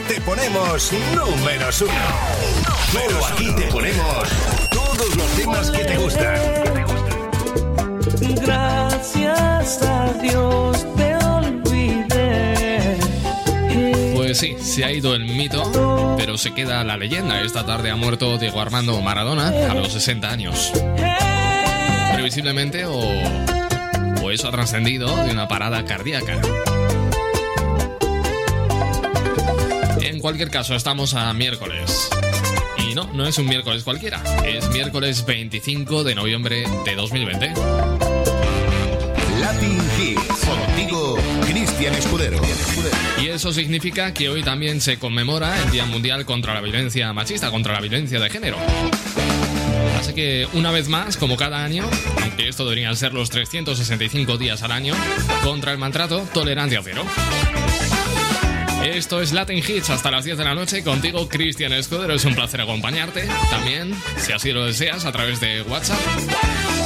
te ponemos números uno. Solo aquí te ponemos todos los temas que te gustan. Gracias a Dios te olvidé. Pues sí, se ha ido el mito, pero se queda la leyenda. Esta tarde ha muerto Diego Armando Maradona a los 60 años. Previsiblemente o, o eso ha trascendido de una parada cardíaca. Cualquier caso, estamos a miércoles. Y no, no es un miércoles cualquiera, es miércoles 25 de noviembre de 2020. Latin Hits, contigo, Cristian Escudero. Y eso significa que hoy también se conmemora el Día Mundial contra la Violencia Machista, contra la violencia de género. Así que una vez más, como cada año, aunque esto deberían ser los 365 días al año, contra el maltrato, tolerancia cero. Esto es Latin Hits hasta las 10 de la noche. Contigo, Cristian Escudero. Es un placer acompañarte. También, si así lo deseas, a través de WhatsApp.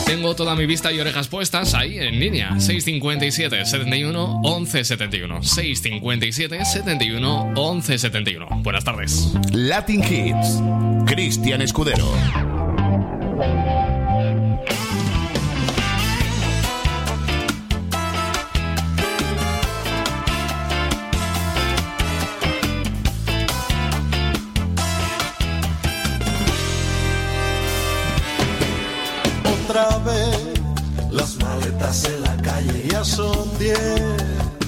Tengo toda mi vista y orejas puestas ahí en línea. 657 71 11 71. 657 71 11 71. Buenas tardes. Latin Hits, Cristian Escudero. Las maletas en la calle ya son diez.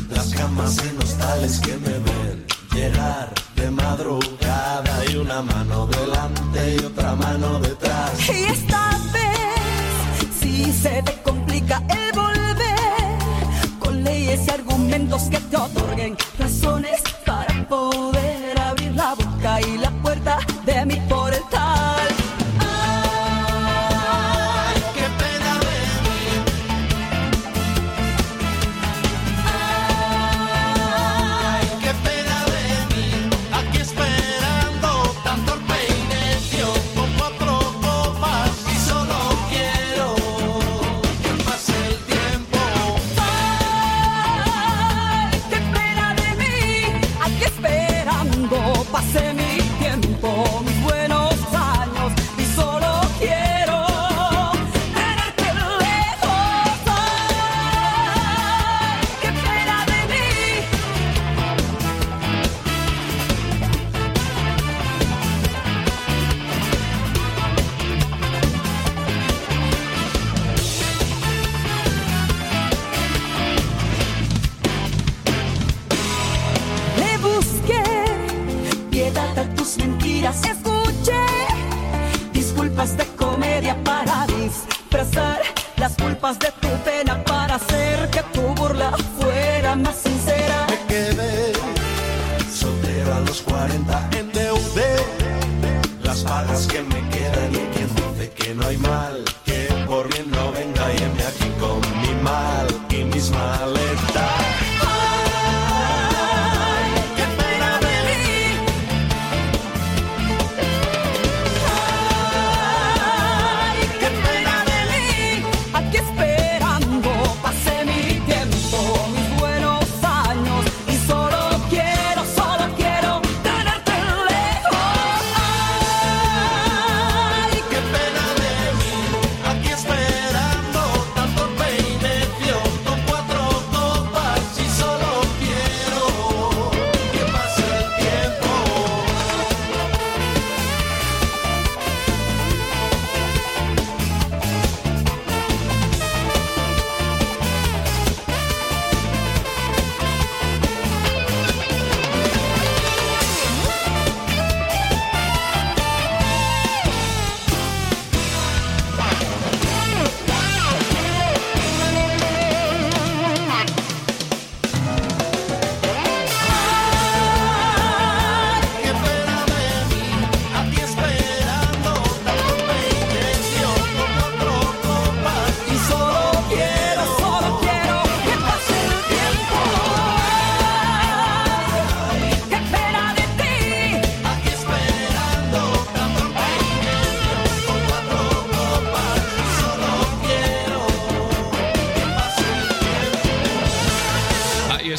Las camas en hostales que me ven llegar de madrugada y una mano delante y otra mano detrás. Y esta vez, si se te complica el volver, con leyes y argumentos que te otorguen razones para poder abrir la boca y la puerta de mi portal.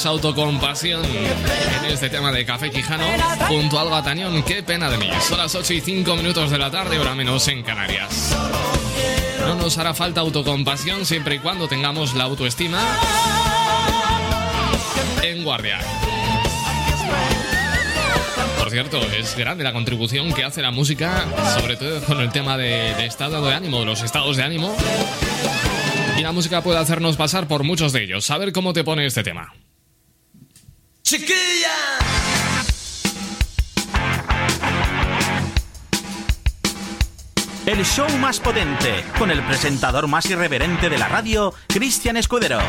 Autocompasión en este tema de Café Quijano junto al Batañón. Qué pena de mí. Son las 8 y 5 minutos de la tarde, ahora menos en Canarias. No nos hará falta autocompasión siempre y cuando tengamos la autoestima en guardia. Por cierto, es grande la contribución que hace la música, sobre todo con el tema de, de estado de ánimo, los estados de ánimo. Y la música puede hacernos pasar por muchos de ellos. A ver cómo te pone este tema. El show más potente, con el presentador más irreverente de la radio, Cristian Escudero.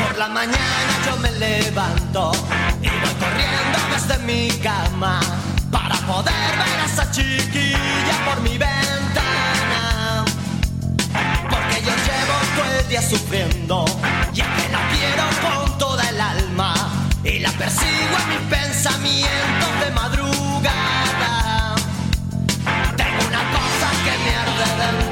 Por la mañana yo me levanto y voy corriendo desde mi cama para poder ver a esa chiquilla por mi ventana. Porque yo llevo todo el día sufriendo y es que la quiero con toda el alma y la persigo en mis pensamientos de madrugada. Tengo una cosa que me arde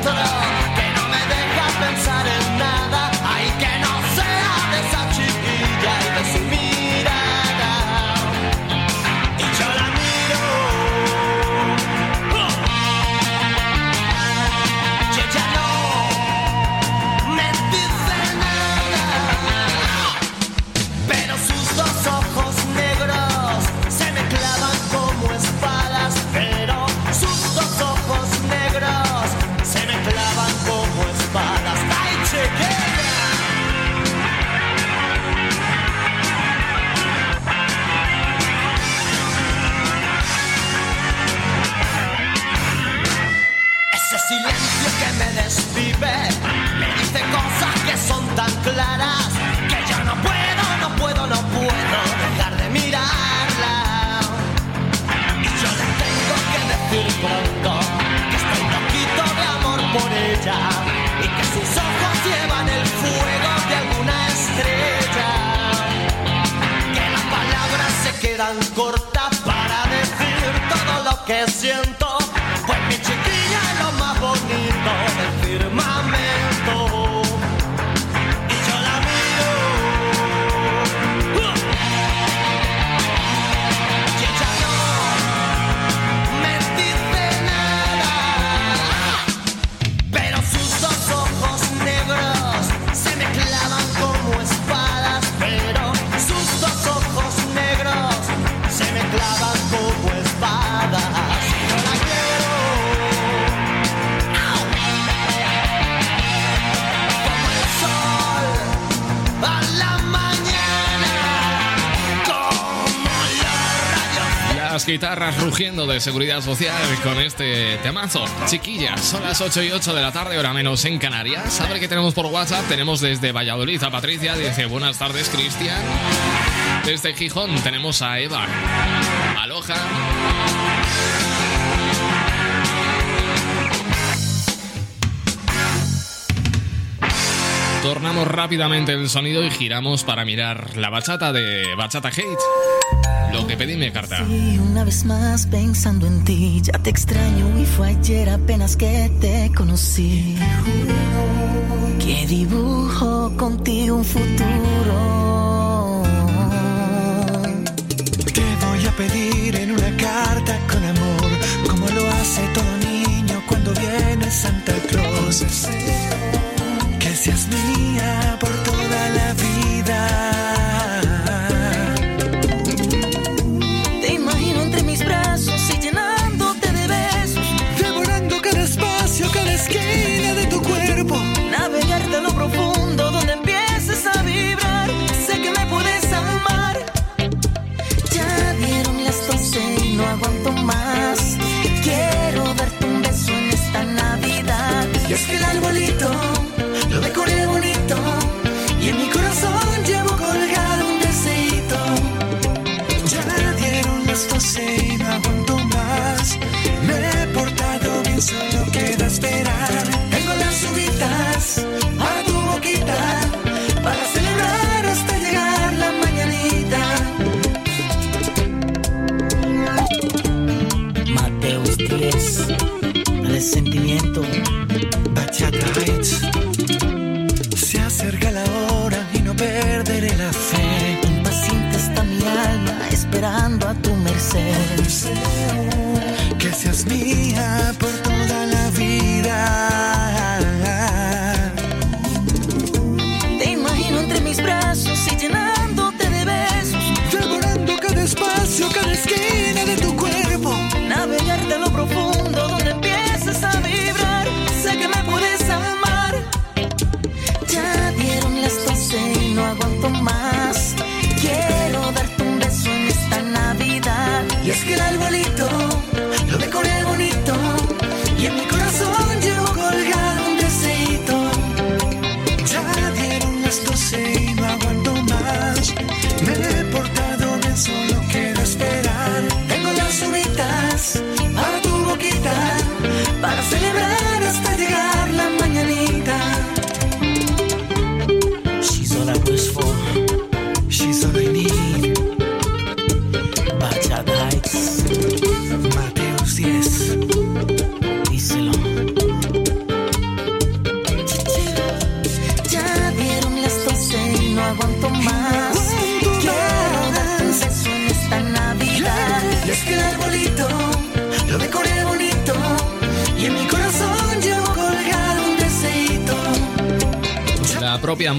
pronto que estoy loquito de amor por ella y que sus ojos llevan el fuego de alguna estrella. Que las palabras se quedan cortas Guitarras rugiendo de seguridad social con este temazo. Chiquillas, son las 8 y 8 de la tarde, hora menos en Canarias. A ver qué tenemos por WhatsApp. Tenemos desde Valladolid a Patricia, dice buenas tardes, Cristian. Desde Gijón tenemos a Eva. Aloha. Tornamos rápidamente el sonido y giramos para mirar la bachata de Bachata Hate. Lo que pedí mi carta. Sí, una vez más pensando en ti, ya te extraño y fue ayer apenas que te conocí. Que dibujo contigo un futuro. Te voy a pedir en una carta con amor, como lo hace todo niño cuando viene Santa Claus. Que seas mía por toda la vida.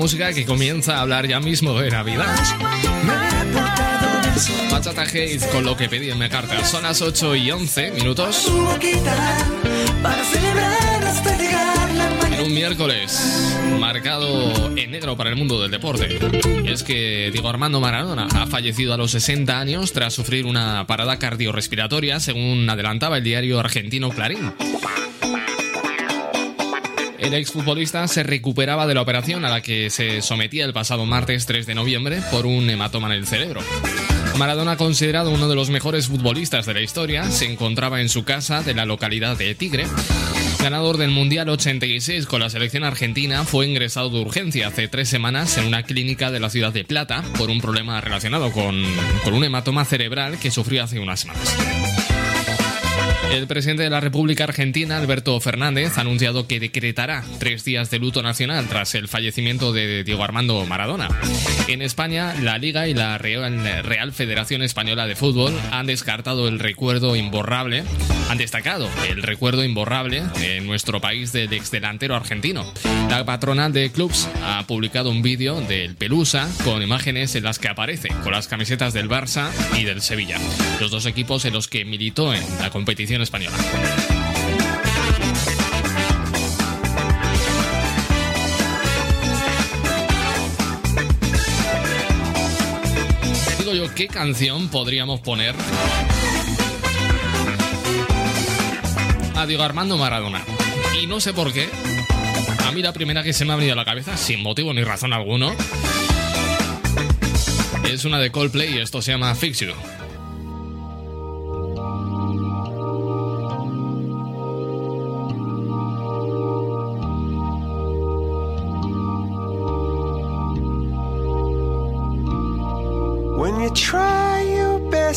Música que comienza a hablar ya mismo de Navidad. Bachata Haze con lo que pedí en mi carta. Son las 8 y 11 minutos. En un miércoles marcado en negro para el mundo del deporte. Es que Diego Armando Maradona ha fallecido a los 60 años tras sufrir una parada cardiorrespiratoria, según adelantaba el diario argentino Clarín. El exfutbolista se recuperaba de la operación a la que se sometía el pasado martes 3 de noviembre por un hematoma en el cerebro. Maradona, considerado uno de los mejores futbolistas de la historia, se encontraba en su casa de la localidad de Tigre. Ganador del Mundial 86 con la selección argentina, fue ingresado de urgencia hace tres semanas en una clínica de la ciudad de Plata por un problema relacionado con, con un hematoma cerebral que sufrió hace unas semanas. El presidente de la República Argentina, Alberto Fernández, ha anunciado que decretará tres días de luto nacional tras el fallecimiento de Diego Armando Maradona. En España, la Liga y la Real, Federación Española de Fútbol han descartado el recuerdo imborrable, han destacado el recuerdo imborrable en nuestro país del exdelantero argentino. La patronal de clubs ha publicado un vídeo del Pelusa con imágenes en las que aparece con las camisetas del Barça y del Sevilla, los dos equipos en los que militó en la competición española. Digo yo, ¿qué canción podríamos poner a Diego Armando Maradona? Y no sé por qué. A mí la primera que se me ha venido a la cabeza, sin motivo ni razón alguno, es una de Coldplay y esto se llama Fix You.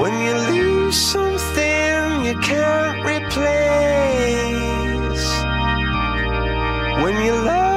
When you lose something you can't replace. When you love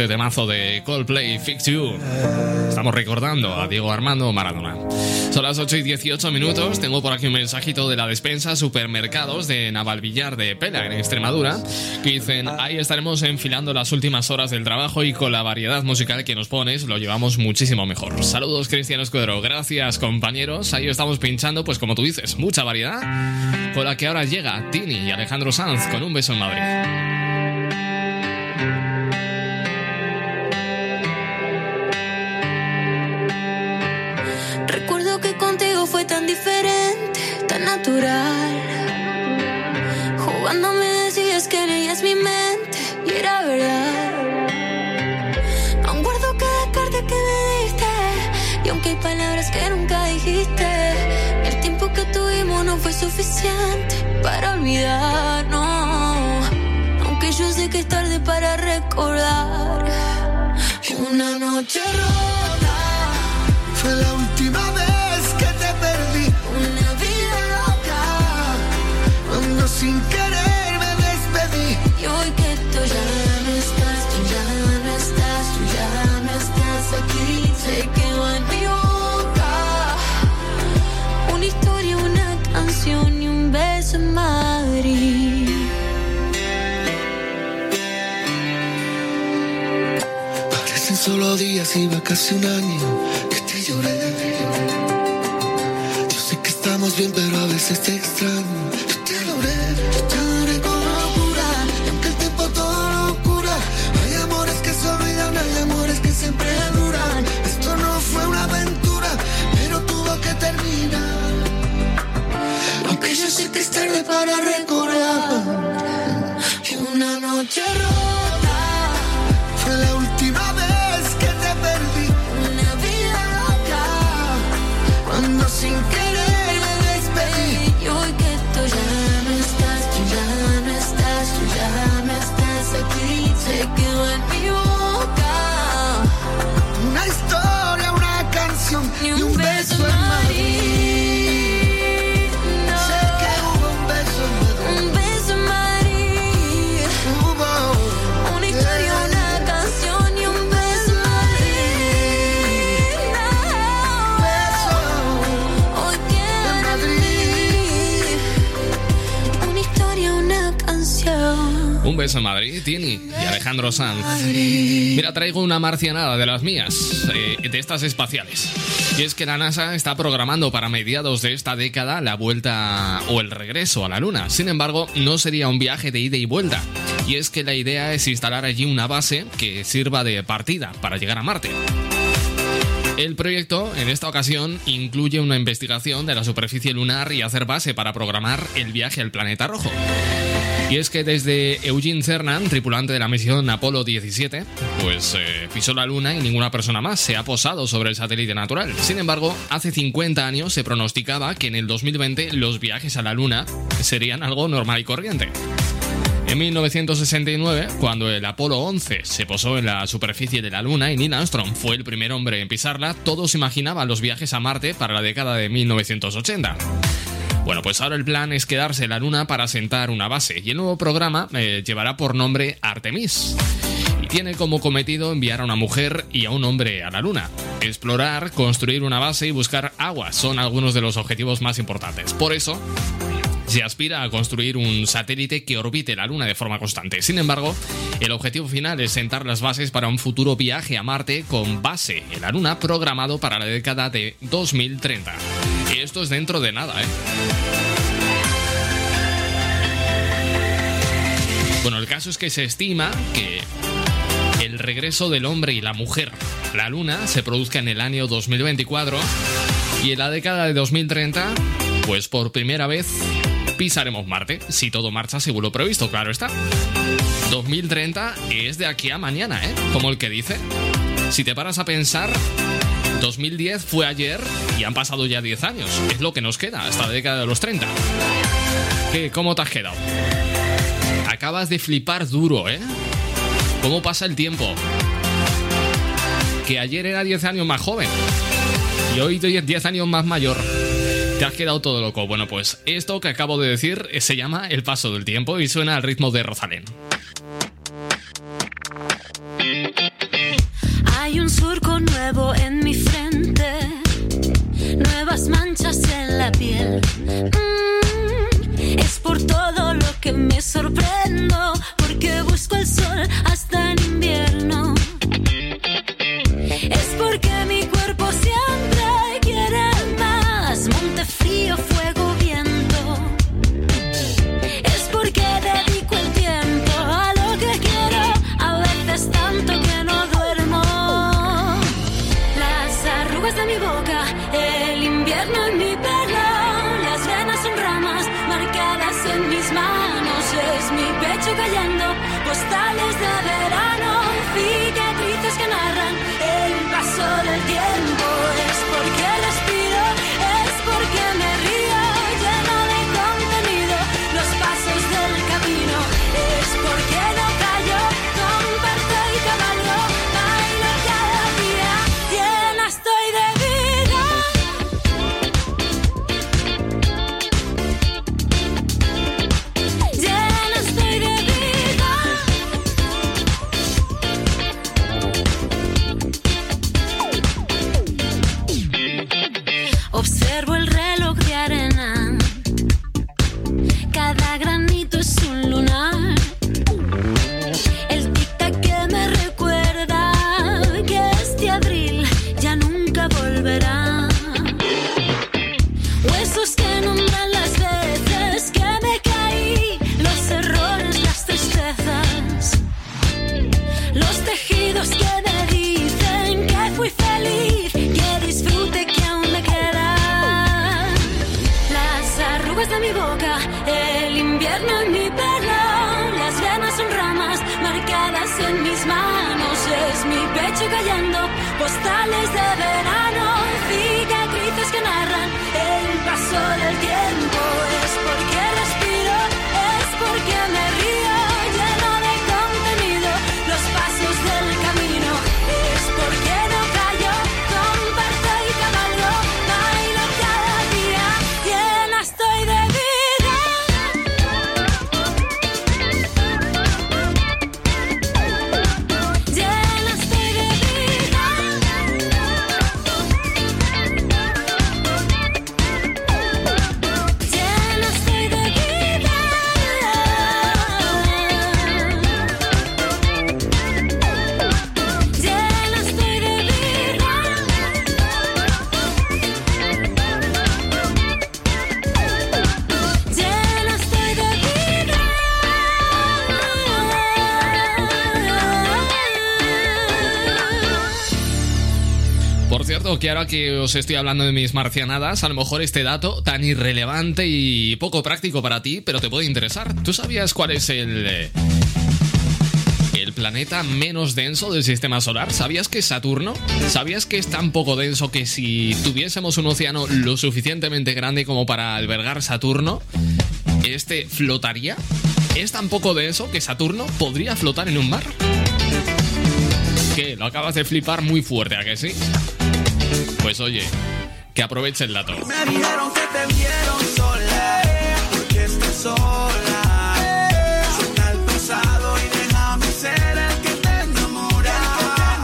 este temazo de Coldplay Fix You. Estamos recordando a Diego Armando Maradona. Son las 8 y 18 minutos. Tengo por aquí un mensajito de la despensa Supermercados de Navalvillar de Pela, en Extremadura, que dicen: Ahí estaremos enfilando las últimas horas del trabajo y con la variedad musical que nos pones lo llevamos muchísimo mejor. Saludos, Cristiano Escudero. Gracias, compañeros. Ahí estamos pinchando, pues como tú dices, mucha variedad. Con la que ahora llega Tini y Alejandro Sanz con un beso en Madrid. Natural. Jugando me decías que leías mi mente y era verdad. Aún guardo cada carta que me diste y aunque hay palabras que nunca dijiste, el tiempo que tuvimos no fue suficiente para olvidarnos. Aunque yo sé que es tarde para recordar. Una noche rota fue la última sin querer me despedí. Y hoy que tú ya no estás, tú ya no estás, tú ya no estás aquí, se quedó en mi boca. Una historia, una canción y un beso en Madrid. Parecen solo días y va casi un año que te lloré. Yo sé que estamos bien, pero a veces te extraño Un beso en Madrid, Tini y Alejandro Sanz. Mira, traigo una marcianada de las mías, eh, de estas espaciales. Y es que la NASA está programando para mediados de esta década la vuelta o el regreso a la Luna. Sin embargo, no sería un viaje de ida y vuelta. Y es que la idea es instalar allí una base que sirva de partida para llegar a Marte. El proyecto, en esta ocasión, incluye una investigación de la superficie lunar y hacer base para programar el viaje al planeta rojo. Y es que desde Eugene Cernan, tripulante de la misión Apolo 17, pues eh, pisó la Luna y ninguna persona más se ha posado sobre el satélite natural. Sin embargo, hace 50 años se pronosticaba que en el 2020 los viajes a la Luna serían algo normal y corriente. En 1969, cuando el Apolo 11 se posó en la superficie de la Luna y Neil Armstrong fue el primer hombre en pisarla, todos imaginaban los viajes a Marte para la década de 1980. Bueno, pues ahora el plan es quedarse en la Luna para sentar una base y el nuevo programa eh, llevará por nombre Artemis y tiene como cometido enviar a una mujer y a un hombre a la Luna. Explorar, construir una base y buscar agua son algunos de los objetivos más importantes. Por eso, se aspira a construir un satélite que orbite la Luna de forma constante. Sin embargo, el objetivo final es sentar las bases para un futuro viaje a Marte con base en la Luna programado para la década de 2030. Esto es dentro de nada, ¿eh? Bueno, el caso es que se estima que el regreso del hombre y la mujer, la Luna, se produzca en el año 2024 y en la década de 2030, pues por primera vez pisaremos Marte, si todo marcha según lo previsto, claro está. 2030 es de aquí a mañana, ¿eh? Como el que dice. Si te paras a pensar, 2010 fue ayer y han pasado ya 10 años. Es lo que nos queda hasta la década de los 30. ¿Qué, ¿Cómo te has quedado? Acabas de flipar duro, ¿eh? ¿Cómo pasa el tiempo? Que ayer era 10 años más joven y hoy 10 años más mayor. Te has quedado todo loco. Bueno, pues esto que acabo de decir se llama El paso del tiempo y suena al ritmo de Rosalén. Mm, es por todo lo que me sorprendo, que ahora que os estoy hablando de mis marcianadas, a lo mejor este dato tan irrelevante y poco práctico para ti, pero te puede interesar. ¿Tú sabías cuál es el... eh, el planeta menos denso del sistema solar? ¿Sabías que es Saturno? ¿Sabías que es tan poco denso que si tuviésemos un océano lo suficientemente grande como para albergar Saturno, este flotaría? ¿Es tan poco denso que Saturno podría flotar en un mar? ¿Qué? Lo acabas de flipar muy fuerte, ¿a que sí? Pues oye, que aproveche el dato. Me dijeron que te vieron sola, porque estás sola. Suelta el pasado y déjame ser el que te enamora.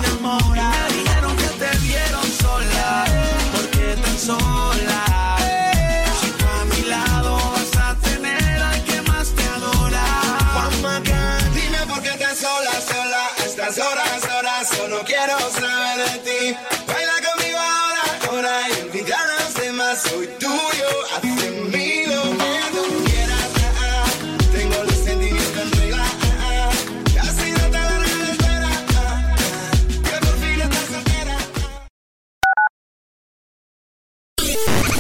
Y me dijeron que te vieron sola, porque estás sola. Que te dime por qué estás sola, sola. Estas horas, horas, solo quiero saber de ti. Soy tuyo, hazte mío, tú quieras. ah, ah. Tengo los sentimientos en regla. ah, no te larga la espera. Que por fin estás soltera.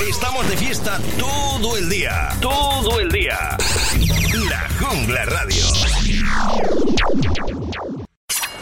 Estamos de fiesta todo el día. Todo el día.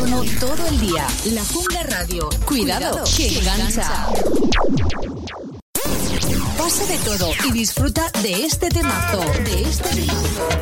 Todo el día. La Jungla Radio. Cuidado, que engancha. Pasa de todo y disfruta de este temazo. De este temazo.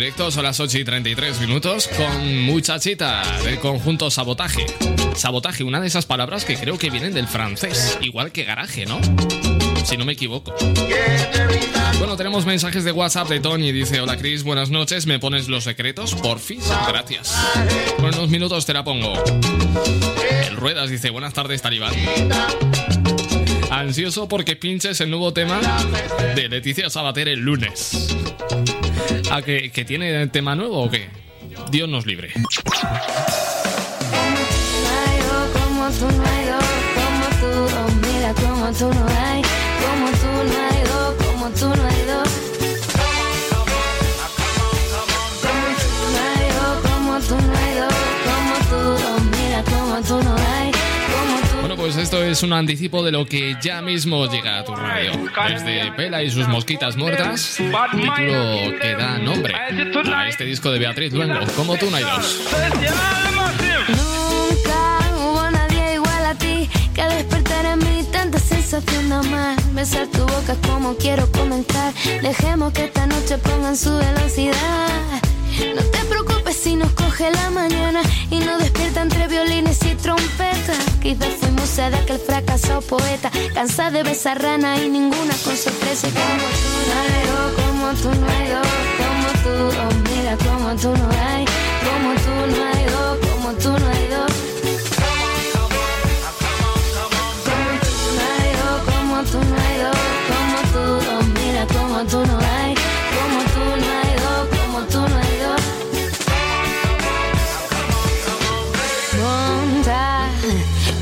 Directo, son las 8 y 33 minutos con Muchachita del conjunto Sabotaje. Sabotaje, una de esas palabras que creo que vienen del francés, igual que garaje, ¿no? Si no me equivoco. Bueno, tenemos mensajes de WhatsApp de Tony. Dice, hola Chris, buenas noches. ¿Me pones los secretos? Porfis. Gracias. Con unos minutos te la pongo. El Ruedas dice, buenas tardes, Talibán. Ansioso porque pinches el nuevo tema de Leticia Sabater el lunes. ¿A que, que tiene tema nuevo o qué? Dios nos libre. Oh, Bueno, pues esto es un anticipo de lo que ya mismo llega a tu radio. Desde Pela y sus mosquitas muertas, título que da nombre a este disco de Beatriz Luengo, como tú no hay dos. Nunca hubo nadie igual a ti que despertar en mí tanta sensación de amar. Besar tu boca es como quiero comenzar. Dejemos que esta noche pongan su velocidad. No te preocupes si nos coge la mañana y nos despierta entre violines y trompetas. Quizás fuimos a de aquel fracasado poeta, cansada de besar rana y ninguna con sorpresa. Como tú no leo, como tú no hay dos, como tú, oh, mira, como tú no hay, como tú no hay dos, como tú no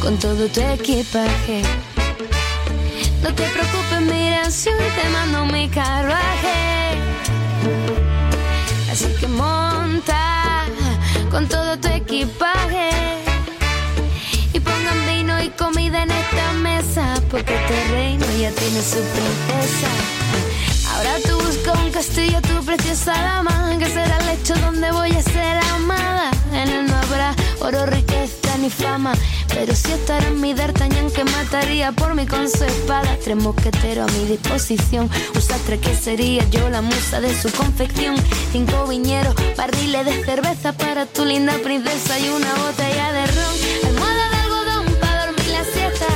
con todo tu equipaje. No te preocupes, mira, si hoy te mando mi carruaje. Así que monta con todo tu equipaje. Y pongan vino y comida en esta mesa, porque este reino ya tiene su princesa. Ahora tú busca un castillo, tu preciosa dama, que será el lecho donde voy a ser amada. En habrá oro, riqueza ni fama, pero sí estará en mi d'Artagnan que mataría por mí con su espada. Tres mosqueteros a mi disposición, un sastre que sería yo la musa de su confección. Cinco viñeros, barriles de cerveza para tu linda princesa y una botella de ron. Almohada de algodón para dormir la siesta.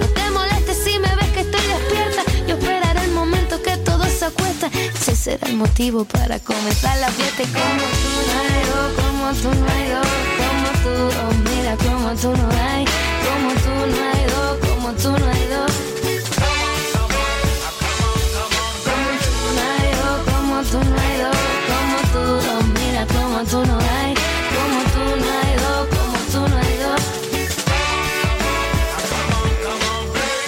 No te molestes si me ves que estoy despierta. Yo esperaré el momento que todo se acuesta. Ese será el motivo para comenzar la fiesta. Y como tú no como tú no tú, oh mira, como tú no hay, como tú no hay dos, como tú no hay dos. Como tú no hay dos, como tú, oh mira, como tú no hay, como tú no hay dos, como tú no hay dos.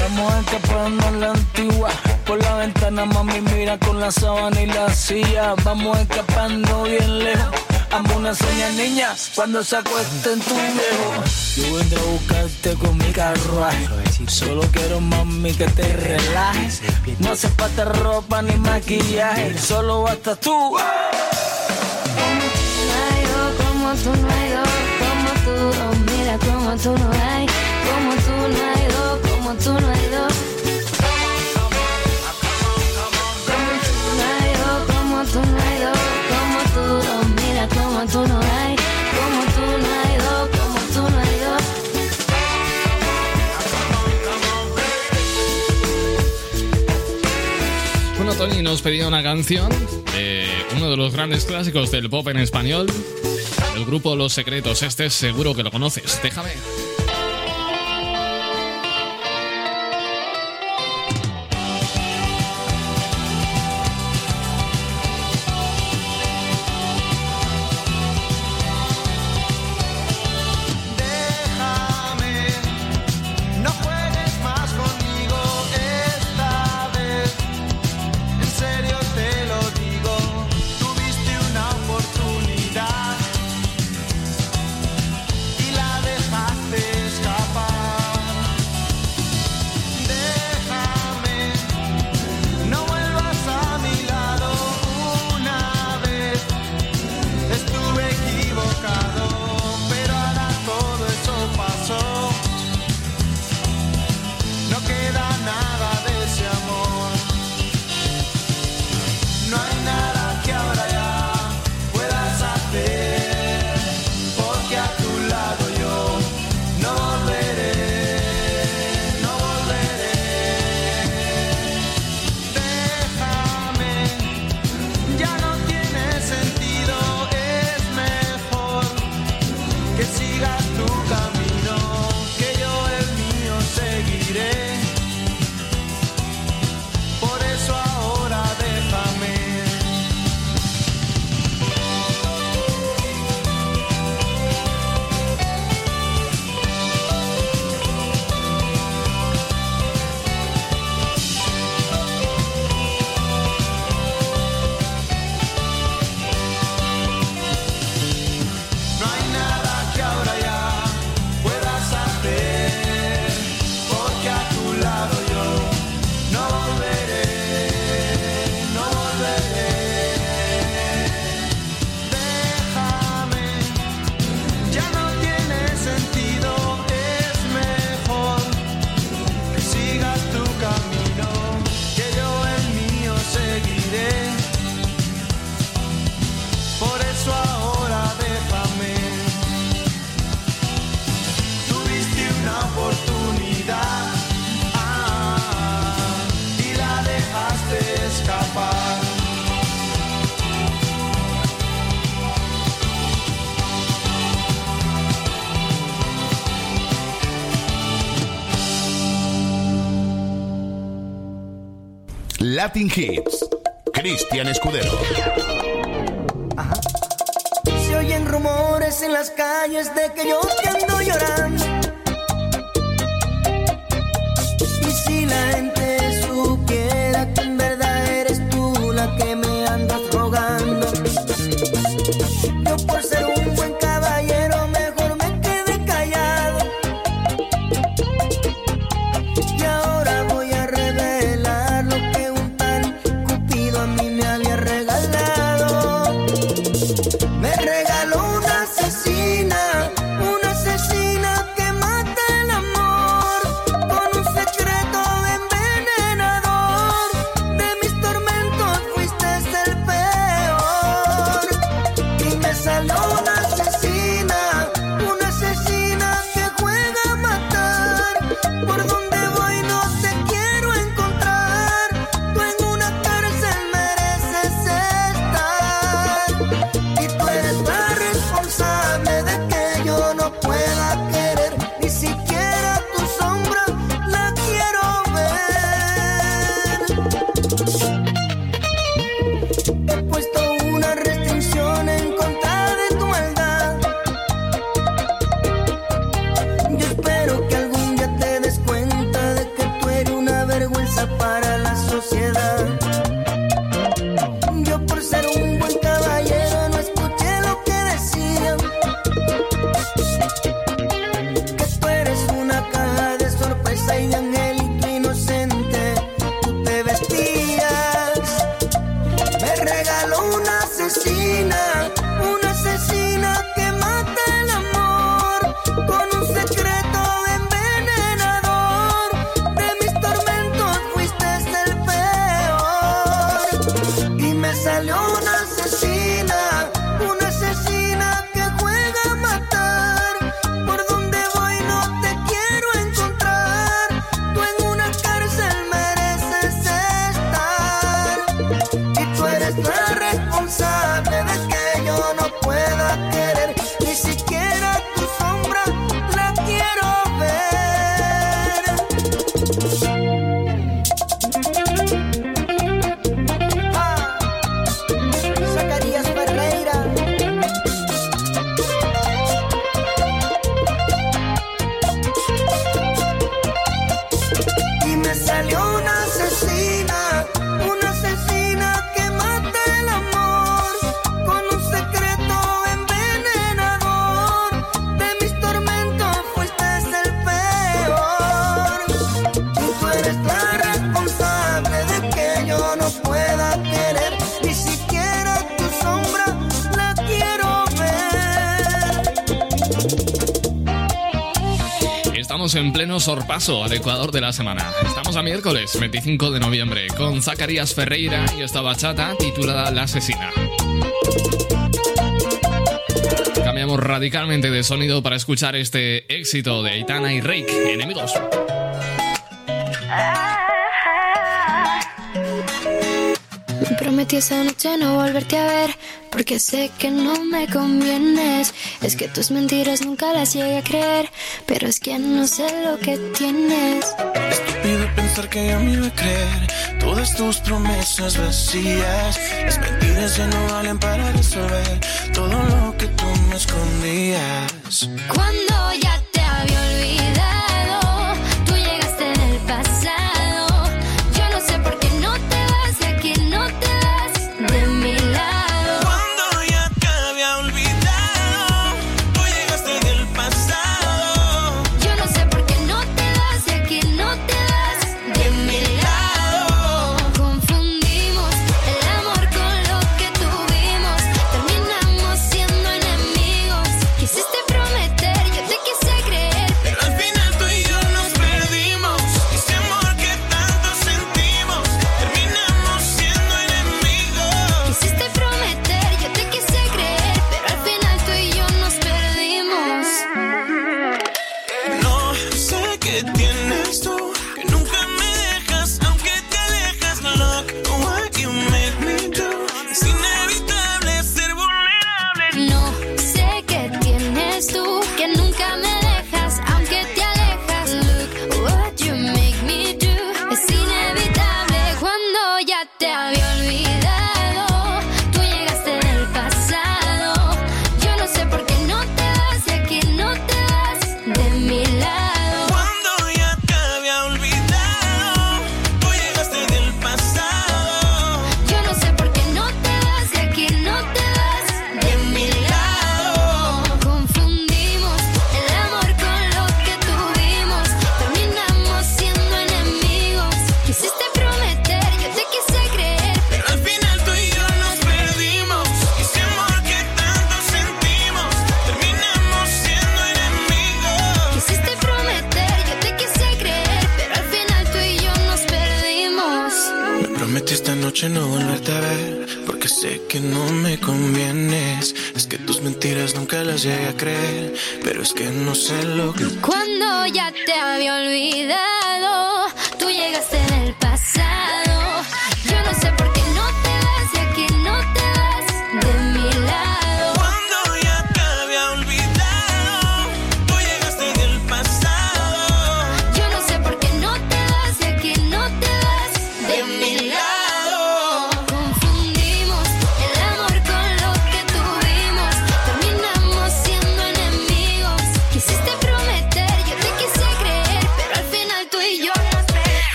Vamos escapando en la antigua. Por la ventana, mami, mira con la sábana y la silla. Vamos escapando bien lejos. Amo una seña niña cuando se acueste en tu viejo. Yo vendré a buscarte con mi carruaje. Solo quiero, mami, que te relajes. No hace falta ropa ni maquillaje. Solo basta tú. Como tú no hay como tú, oh mira como tú no hay, como tú no hay Tony nos pedía una canción de uno de los grandes clásicos del pop en español, el grupo Los Secretos. Este seguro que lo conoces. Déjame. Latin Hits. Cristian Escudero. Ajá. Se oyen rumores en las calles de que yo te ando llorando pleno sorpaso al Ecuador de la semana. Estamos a miércoles 25 de noviembre con Zacarías Ferreira y esta bachata titulada La Asesina. Cambiamos radicalmente de sonido para escuchar este éxito de Aitana y Rake, enemigos. Me prometí esa noche no volverte a ver, porque sé que no me convienes. Es que tus mentiras nunca las llegué a creer es que no sé lo que tienes. Estúpido pensar que yo me iba a creer todas tus promesas vacías. Las mentiras ya no valen para resolver todo lo que tú me escondías. Cuando ya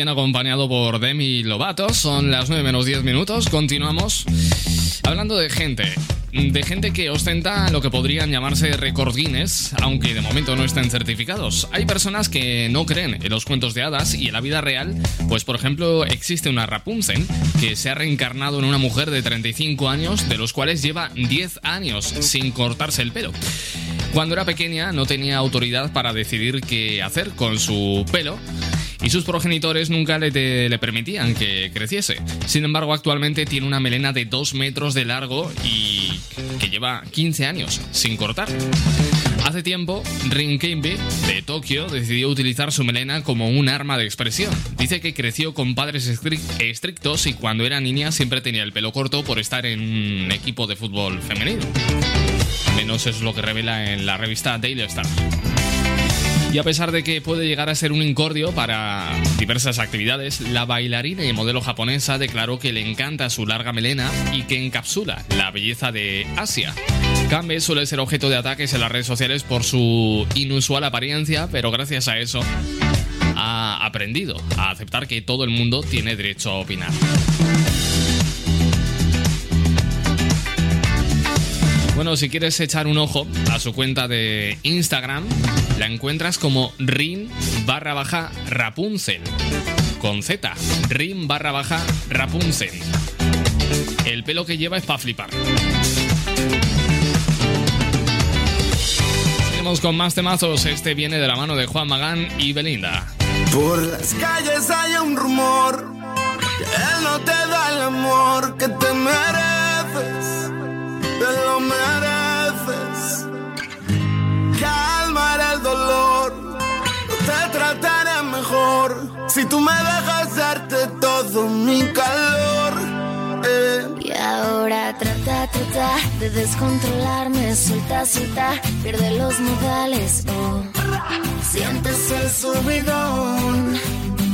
bien acompañado por Demi Lovato. Son las 9 menos 10 minutos. Continuamos hablando de gente. De gente que ostenta lo que podrían llamarse récord Guinness, aunque de momento no estén certificados. Hay personas que no creen en los cuentos de hadas y en la vida real, pues por ejemplo existe una Rapunzel que se ha reencarnado en una mujer de 35 años, de los cuales lleva 10 años sin cortarse el pelo. Cuando era pequeña no tenía autoridad para decidir qué hacer con su pelo y sus progenitores nunca le, le permitían que creciese. Sin embargo, actualmente tiene una melena de 2 metros de largo y que lleva 15 años sin cortar. Hace tiempo, Rin Kenbe, de Tokio, decidió utilizar su melena como un arma de expresión. Dice que creció con padres estri- estrictos y cuando era niña siempre tenía el pelo corto por estar en un equipo de fútbol femenino. Menos es lo que revela en la revista Daily Star. Y a pesar de que puede llegar a ser un incordio para diversas actividades, la bailarina y modelo japonesa declaró que le encanta su larga melena y que encapsula la belleza de Asia. Kambe suele ser objeto de ataques en las redes sociales por su inusual apariencia, pero gracias a eso ha aprendido a aceptar que todo el mundo tiene derecho a opinar. Bueno, si quieres echar un ojo a su cuenta de Instagram, la encuentras como rin barra baja Rapunzel. Con Z, rin barra baja Rapunzel. El pelo que lleva es para flipar. Seguimos con más temazos. Este viene de la mano de Juan Magán y Belinda. Por las calles hay un rumor que él no te da el amor que te mereces, te lo mereces. Si tú me dejas darte todo mi calor. eh. Y ahora trata, trata de descontrolarme, suelta, suelta, pierde los modales, oh. Sientes el subidón.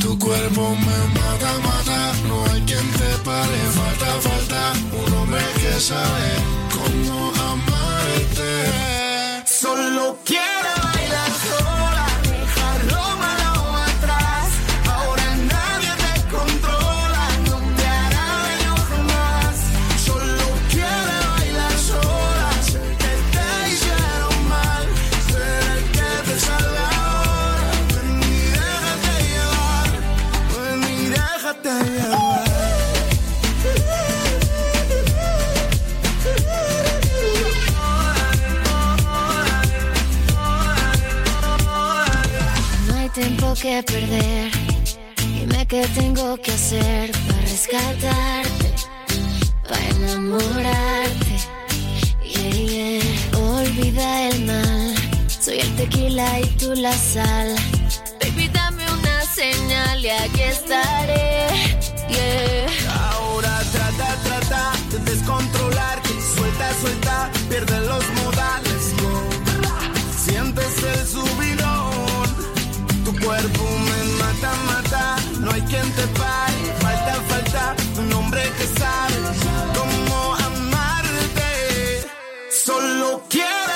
Tu cuerpo me mata, mata. No hay quien te pare, falta, falta. Un hombre que sabe cómo amarte. Solo quiero que perder. Dime qué tengo que hacer para rescatarte, para enamorarte. Yeah, yeah. Olvida el mal. Soy el tequila y tú la sal. Baby, dame una señal y aquí estaré. Yeah. Cuerpo me mata, mata. No hay quien te pare. Falta, falta un hombre que sabe cómo amarte. Solo quiere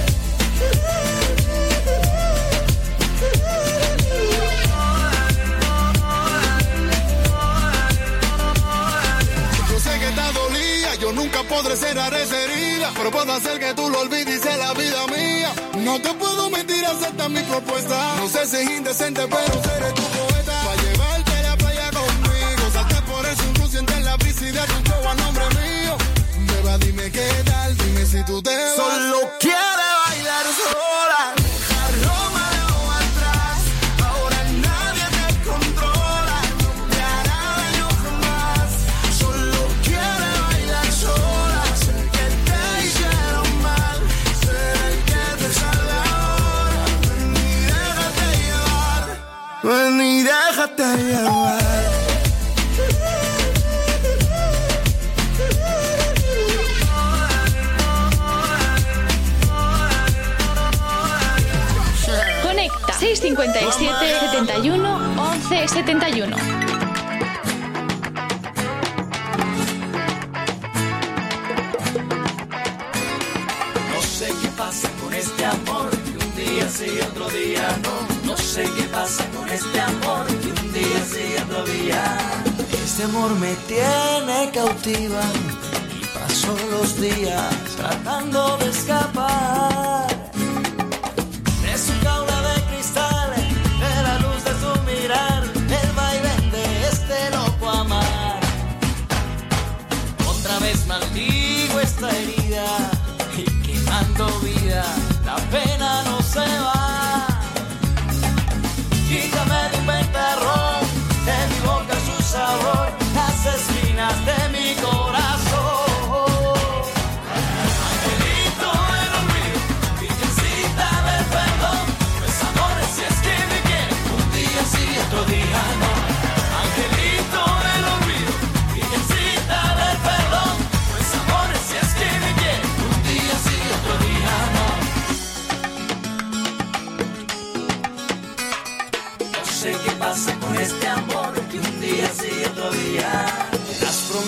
Pero puedo hacer que tú lo olvides y sea la vida mía. No te puedo mentir, acepta mi propuesta. No sé si es indecente, pero seré tu poeta. Para llevarte a la playa conmigo, salte por el sur, sientes la brisa y un show a nombre mío. Beba, dime qué tal, dime si tú te. Solo quiere bailar sola. dejaste llevar. Conecta 657 71 11 71. este amor que un día sí otro día no. No sé qué pasa con este amor. Este amor me tiene cautiva y paso los días tratando de escapar. De su jaula de cristal, de la luz de su mirar, el vaivén de este loco amar. Otra vez maldigo esta herida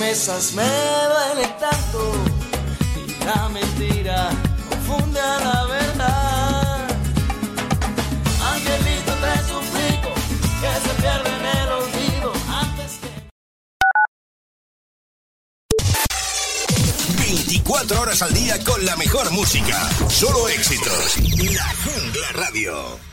promesas me duelen tanto y la mentira confunde a la verdad. Angelito te suplico que se pierda en el olvido antes que 24 horas al día con la mejor música. Solo éxitos. La Jungla Radio.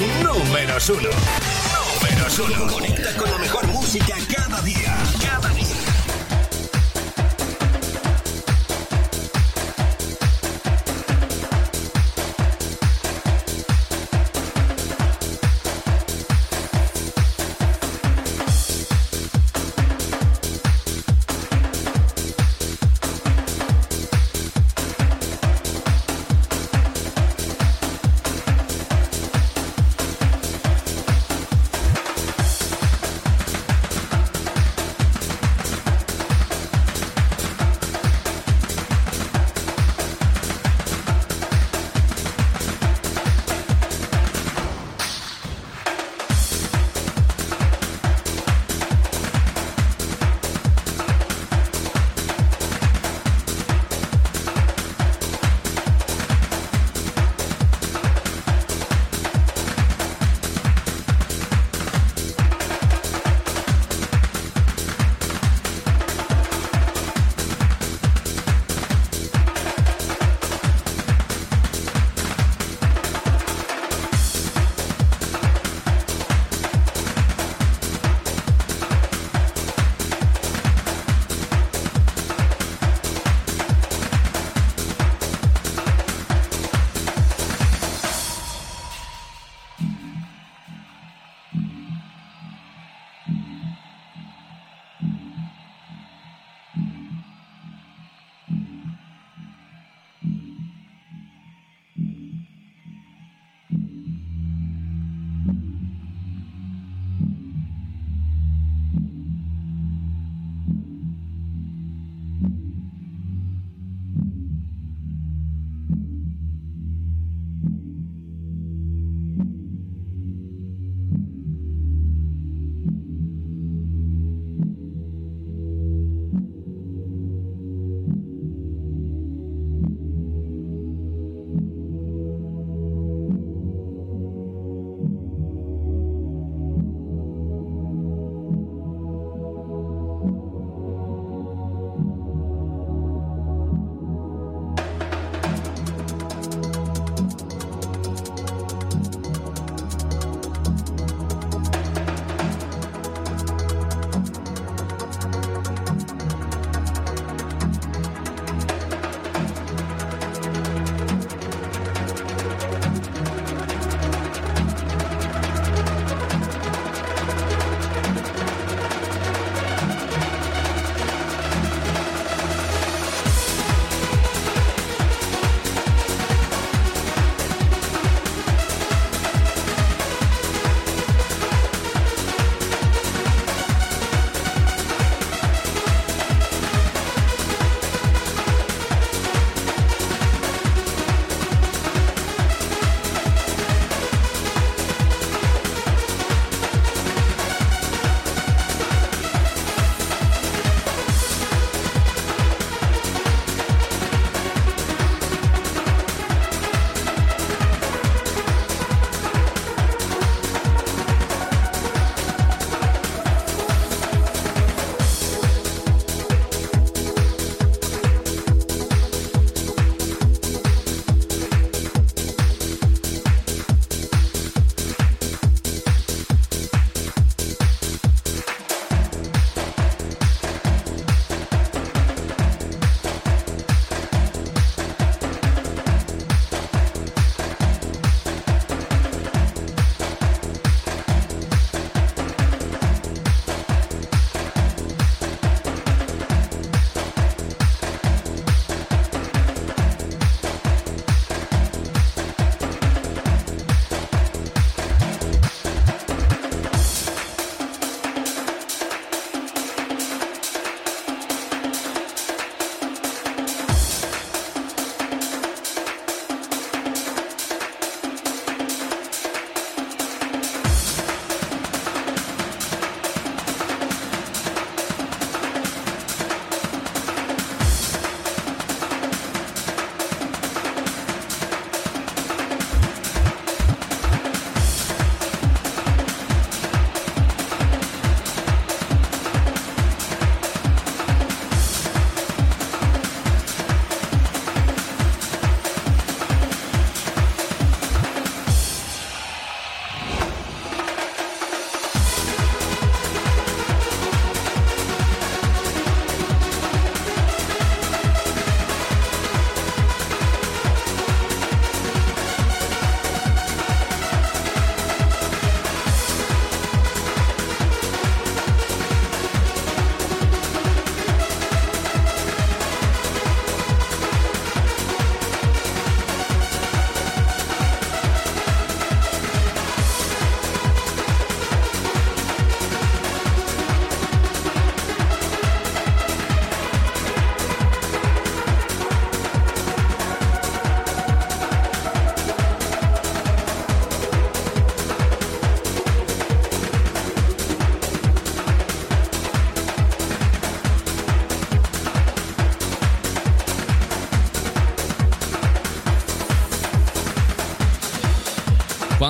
números uno.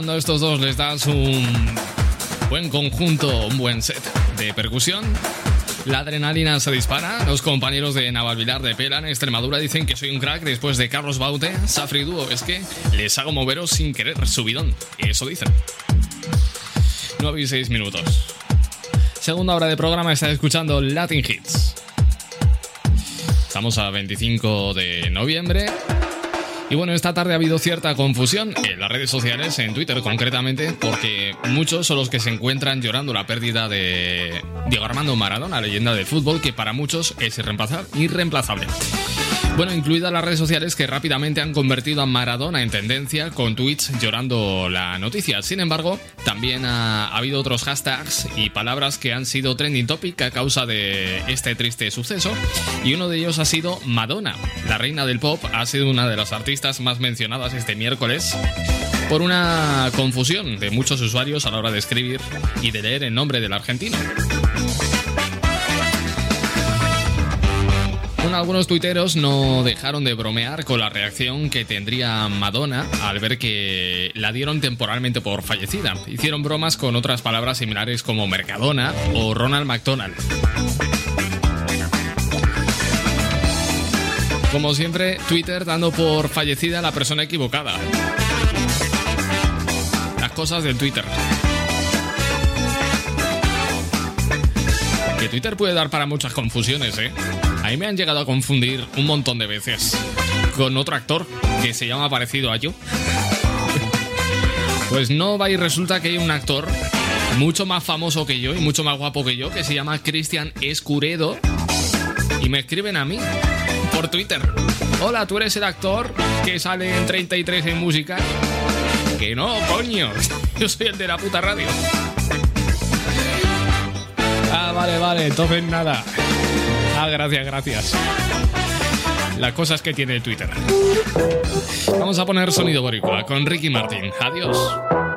Cuando estos dos les das un buen conjunto, un buen set de percusión, la adrenalina se dispara. Los compañeros de Navalvilar de Pela en Extremadura dicen que soy un crack después de Carlos Baute, Safri Dúo. Es que les hago moveros sin querer, subidón. Eso dicen. 9 y 6 minutos. Segunda hora de programa está escuchando Latin Hits. Estamos a 25 de noviembre. Y bueno, esta tarde ha habido cierta confusión en las redes sociales, en Twitter concretamente, porque muchos son los que se encuentran llorando la pérdida de Diego Armando Maradona, leyenda del fútbol, que para muchos es irreemplaza- irreemplazable. Bueno, incluidas las redes sociales que rápidamente han convertido a Maradona en tendencia con tweets llorando la noticia. Sin embargo, también ha, ha habido otros hashtags y palabras que han sido trending topic a causa de este triste suceso. Y uno de ellos ha sido Madonna. La reina del pop ha sido una de las artistas más mencionadas este miércoles por una confusión de muchos usuarios a la hora de escribir y de leer el nombre del argentino. Algunos tuiteros no dejaron de bromear con la reacción que tendría Madonna al ver que la dieron temporalmente por fallecida. Hicieron bromas con otras palabras similares como Mercadona o Ronald McDonald. Como siempre, Twitter dando por fallecida a la persona equivocada. Las cosas del Twitter. Que Twitter puede dar para muchas confusiones, ¿eh? A mí me han llegado a confundir un montón de veces con otro actor que se llama parecido a yo. Pues no va resulta que hay un actor mucho más famoso que yo y mucho más guapo que yo que se llama Cristian Escuredo y me escriben a mí por Twitter. Hola, ¿tú eres el actor que sale en 33 en música? Que no, coño. Yo soy el de la puta radio. Ah, vale, vale, entonces nada. Ah, gracias, gracias. Las cosas que tiene Twitter. Vamos a poner sonido boricua con Ricky Martin. Adiós.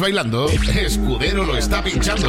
bailando, Escudero lo está pinchando.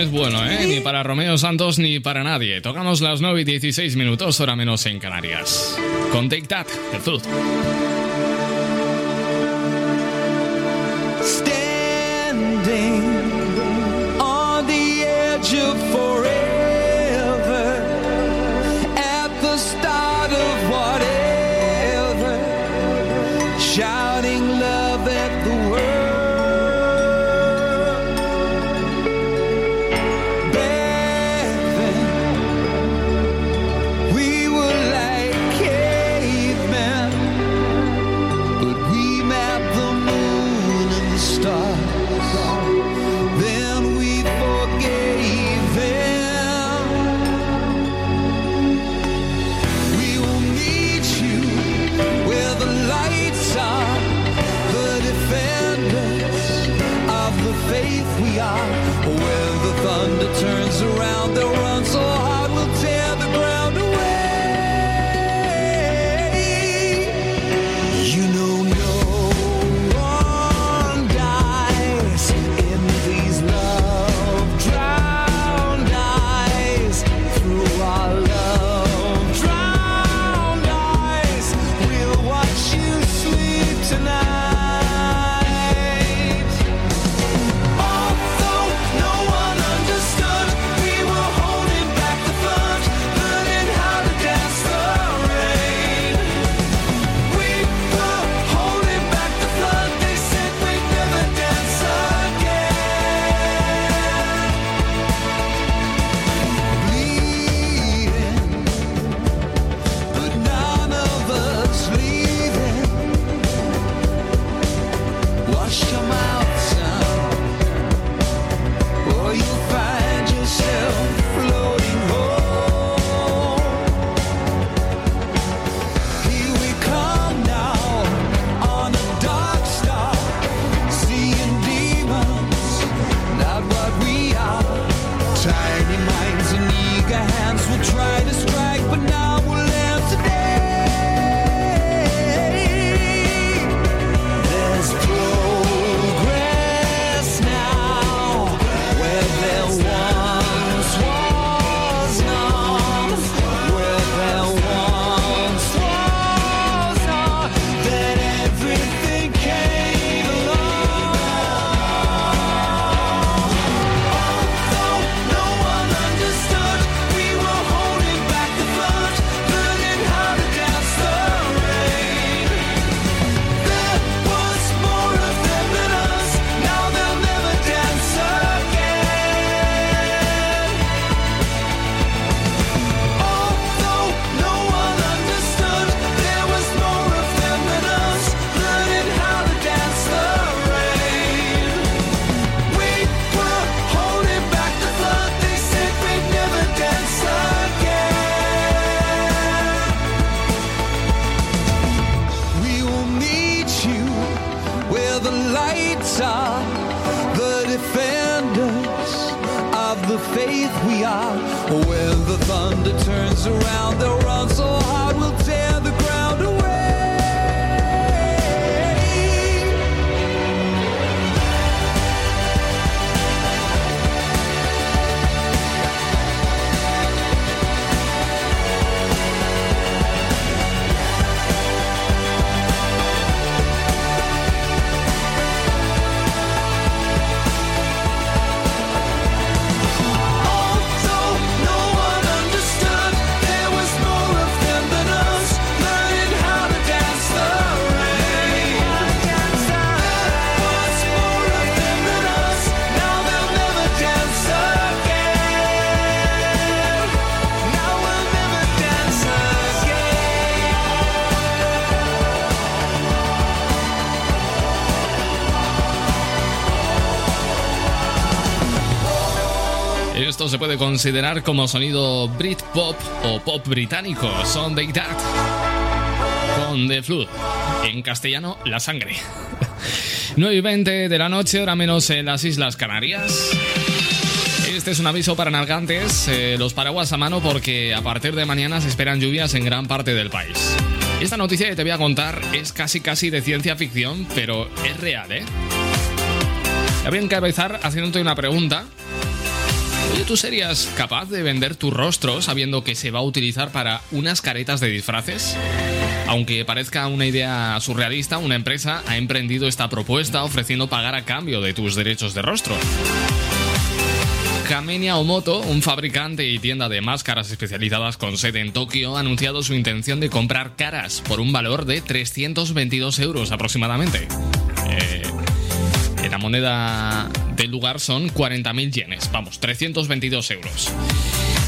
es bueno, ¿eh? Ni para Romeo Santos ni para nadie. Tocamos las 9 y 16 minutos, hora menos en Canarias. Con Take That, The Truth. Puede considerar como sonido Britpop o pop británico. Son de Dad con The Flood. En castellano, la sangre. 9 y 20 de la noche, hora menos en las Islas Canarias. Este es un aviso para navegantes, eh, los paraguas a mano porque a partir de mañana se esperan lluvias en gran parte del país. Esta noticia que te voy a contar es casi casi de ciencia ficción, pero es real, ¿eh? Ya voy a encabezar haciéndote una pregunta. ¿Tú serías capaz de vender tu rostro sabiendo que se va a utilizar para unas caretas de disfraces? Aunque parezca una idea surrealista, una empresa ha emprendido esta propuesta ofreciendo pagar a cambio de tus derechos de rostro. Kamenia Omoto, un fabricante y tienda de máscaras especializadas con sede en Tokio, ha anunciado su intención de comprar caras por un valor de 322 euros aproximadamente. Eh, la moneda del lugar son 40.000 yenes, vamos, 322 euros.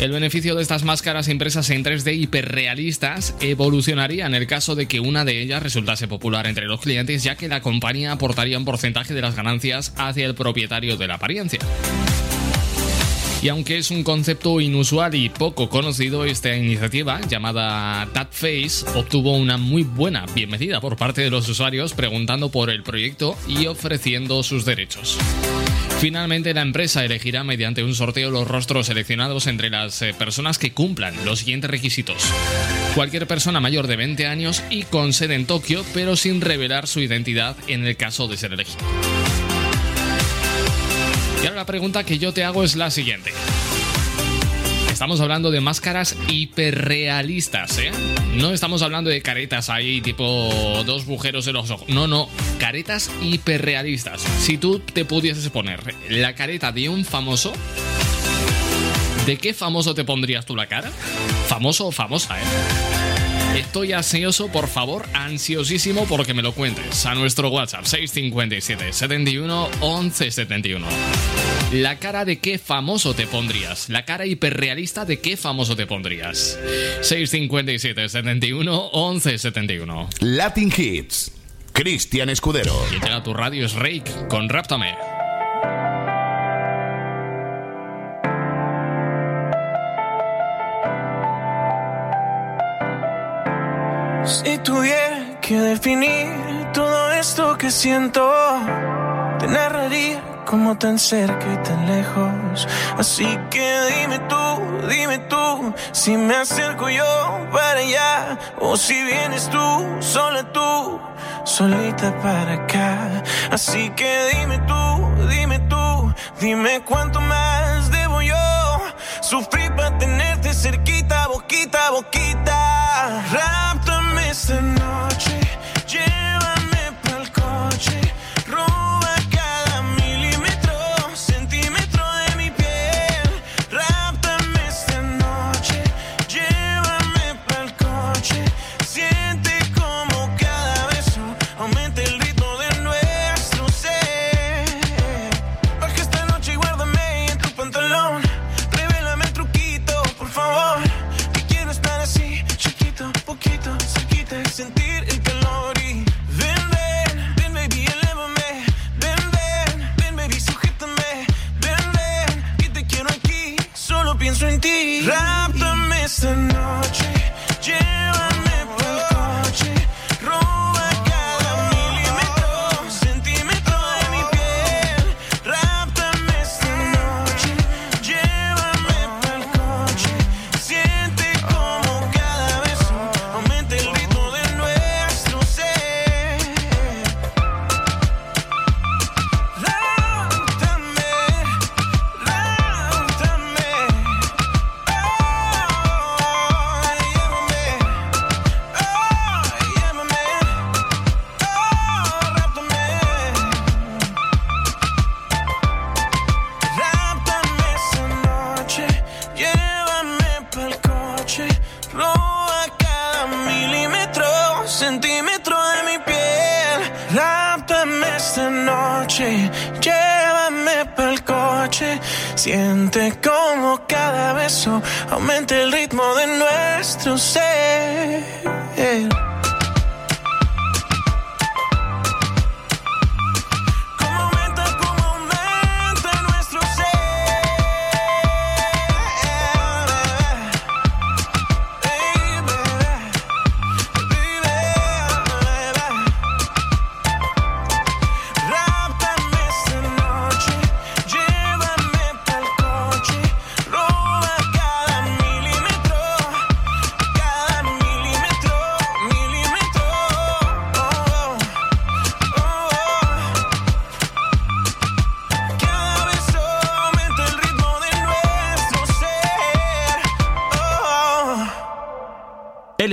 El beneficio de estas máscaras impresas en 3D hiperrealistas evolucionaría en el caso de que una de ellas resultase popular entre los clientes, ya que la compañía aportaría un porcentaje de las ganancias hacia el propietario de la apariencia. Y aunque es un concepto inusual y poco conocido, esta iniciativa, llamada Face, obtuvo una muy buena bienvenida por parte de los usuarios preguntando por el proyecto y ofreciendo sus derechos. Finalmente, la empresa elegirá mediante un sorteo los rostros seleccionados entre las eh, personas que cumplan los siguientes requisitos. Cualquier persona mayor de 20 años y con sede en Tokio, pero sin revelar su identidad en el caso de ser elegido. Y ahora la pregunta que yo te hago es la siguiente. Estamos hablando de máscaras hiperrealistas, ¿eh? No estamos hablando de caretas ahí tipo dos agujeros en los ojos. No, no, caretas hiperrealistas. Si tú te pudieses poner la careta de un famoso, ¿de qué famoso te pondrías tú la cara? Famoso o famosa, ¿eh? Estoy ansioso, por favor, ansiosísimo porque me lo cuentes a nuestro WhatsApp 657 71 11 71. La cara de qué famoso te pondrías. La cara hiperrealista de qué famoso te pondrías. 657 71 11 71. Latin Hits. Cristian Escudero. Y llega a tu radio es Rake con Ráptame. Si tuviera que definir todo esto que siento, te narraría como tan cerca y tan lejos. Así que dime tú, dime tú, si me acerco yo para allá o si vienes tú, sola tú, solita para acá. Así que dime tú, dime tú, dime cuánto más debo yo. sufrir para tenerte cerquita, boquita, boquita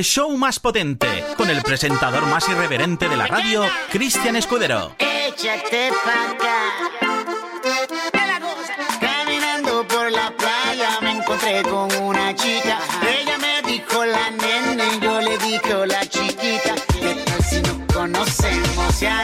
show más potente, con el presentador más irreverente de la radio, Cristian Escudero. Échate pa' acá. Caminando por la playa me encontré con una chica. Ella me dijo la nena y yo le dije la chiquita. ¿Qué tal si nos conocemos? Ya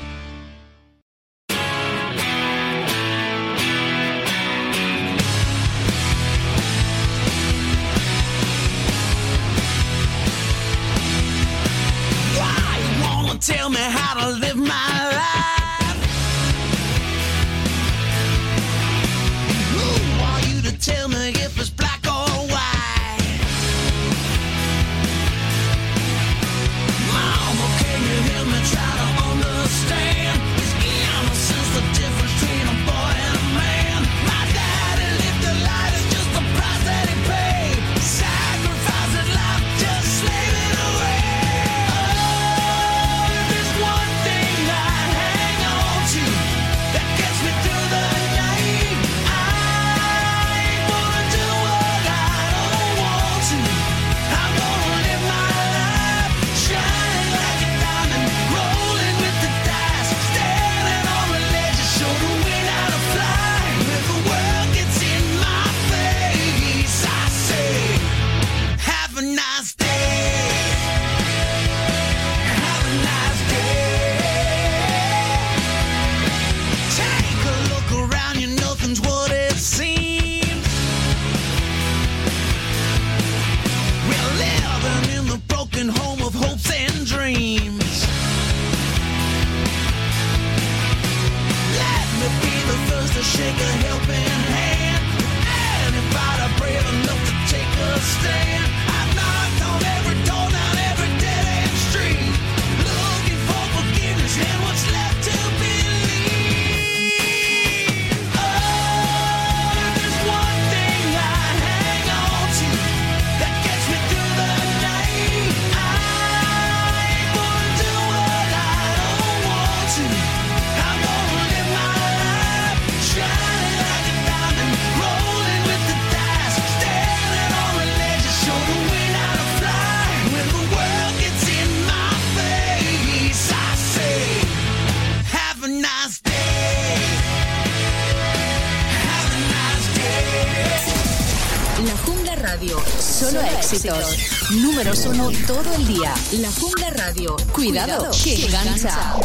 La Jungla Radio. Cuidado, que engancha.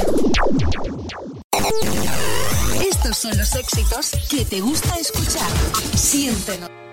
Estos son los éxitos que te gusta escuchar. Siéntenos.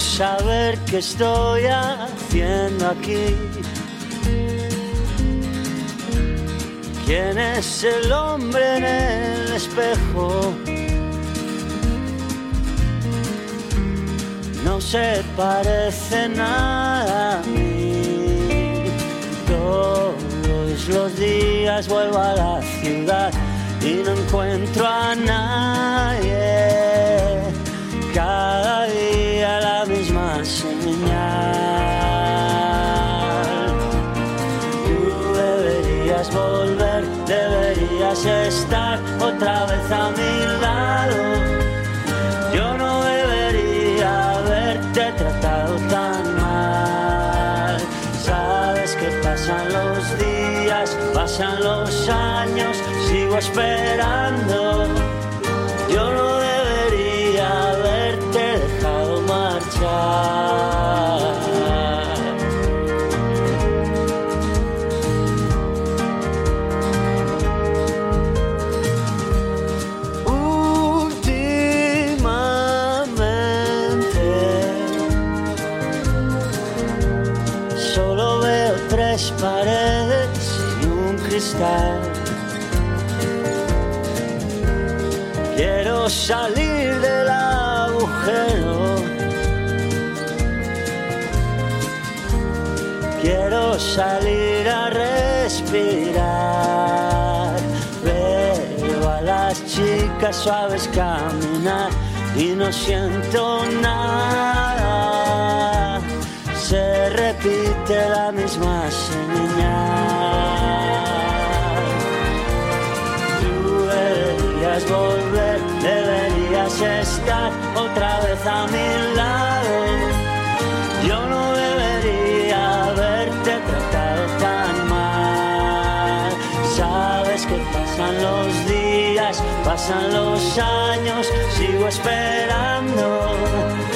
Saber qué estoy haciendo aquí. ¿Quién es el hombre en el espejo? No se parece nada a mí. Todos los días vuelvo a la ciudad y no encuentro a nadie. Estar otra vez a mi lado. Yo no debería haberte tratado tan mal. Sabes que pasan los días, pasan los años, sigo esperando. Salir del agujero. Quiero salir a respirar. Veo a las chicas suaves caminar y no siento nada. Se repite la misma señal. Tú deberías estar otra vez a mi lado. Yo no debería haberte tratado tan mal. Sabes que pasan los días, pasan los años, sigo esperando.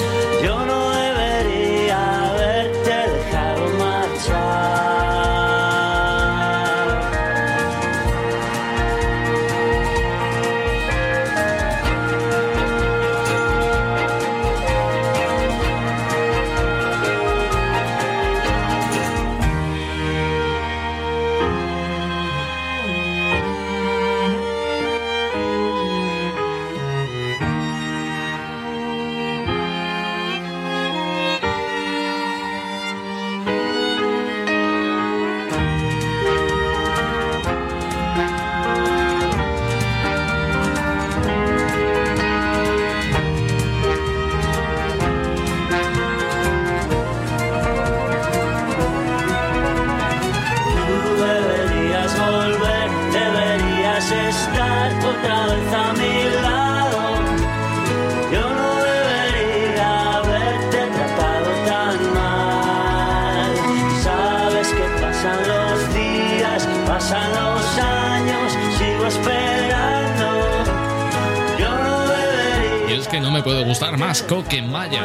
Y es que no me puede gustar más Coquemaya.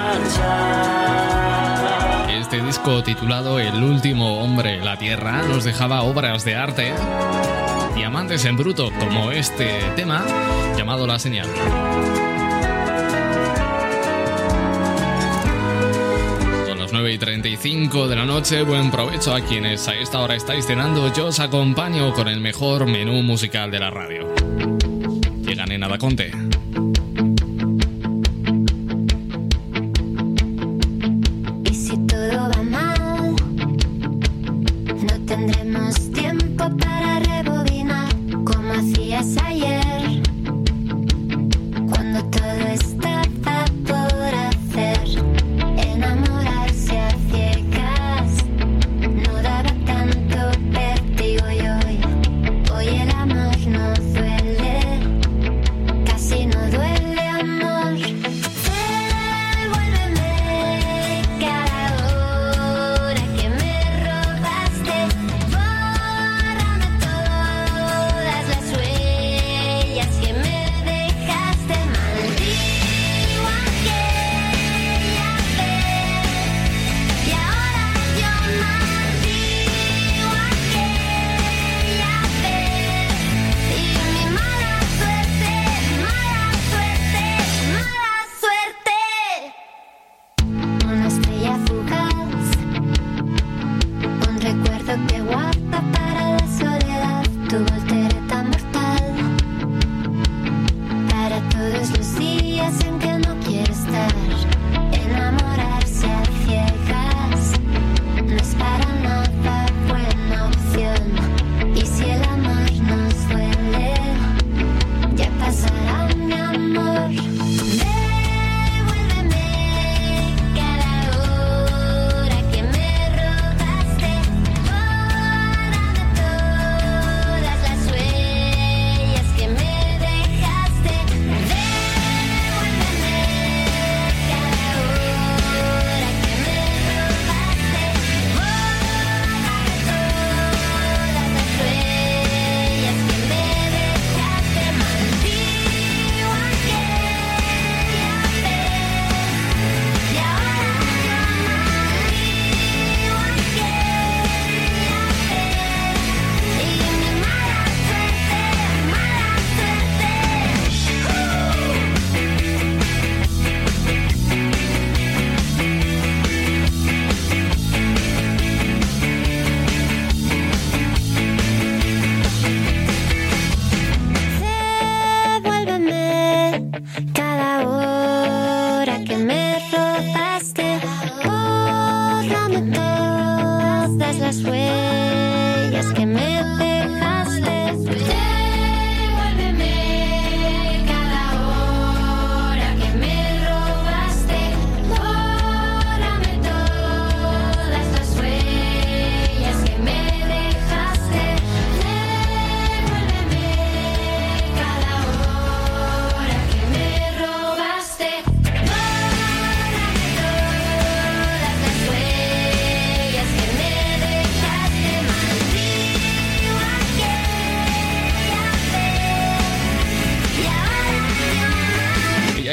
Este disco titulado El último hombre en la tierra nos dejaba obras de arte, diamantes en bruto, como este tema llamado La Señal. 9 y 35 de la noche, buen provecho a quienes a esta hora estáis cenando. Yo os acompaño con el mejor menú musical de la radio. Llega Nena da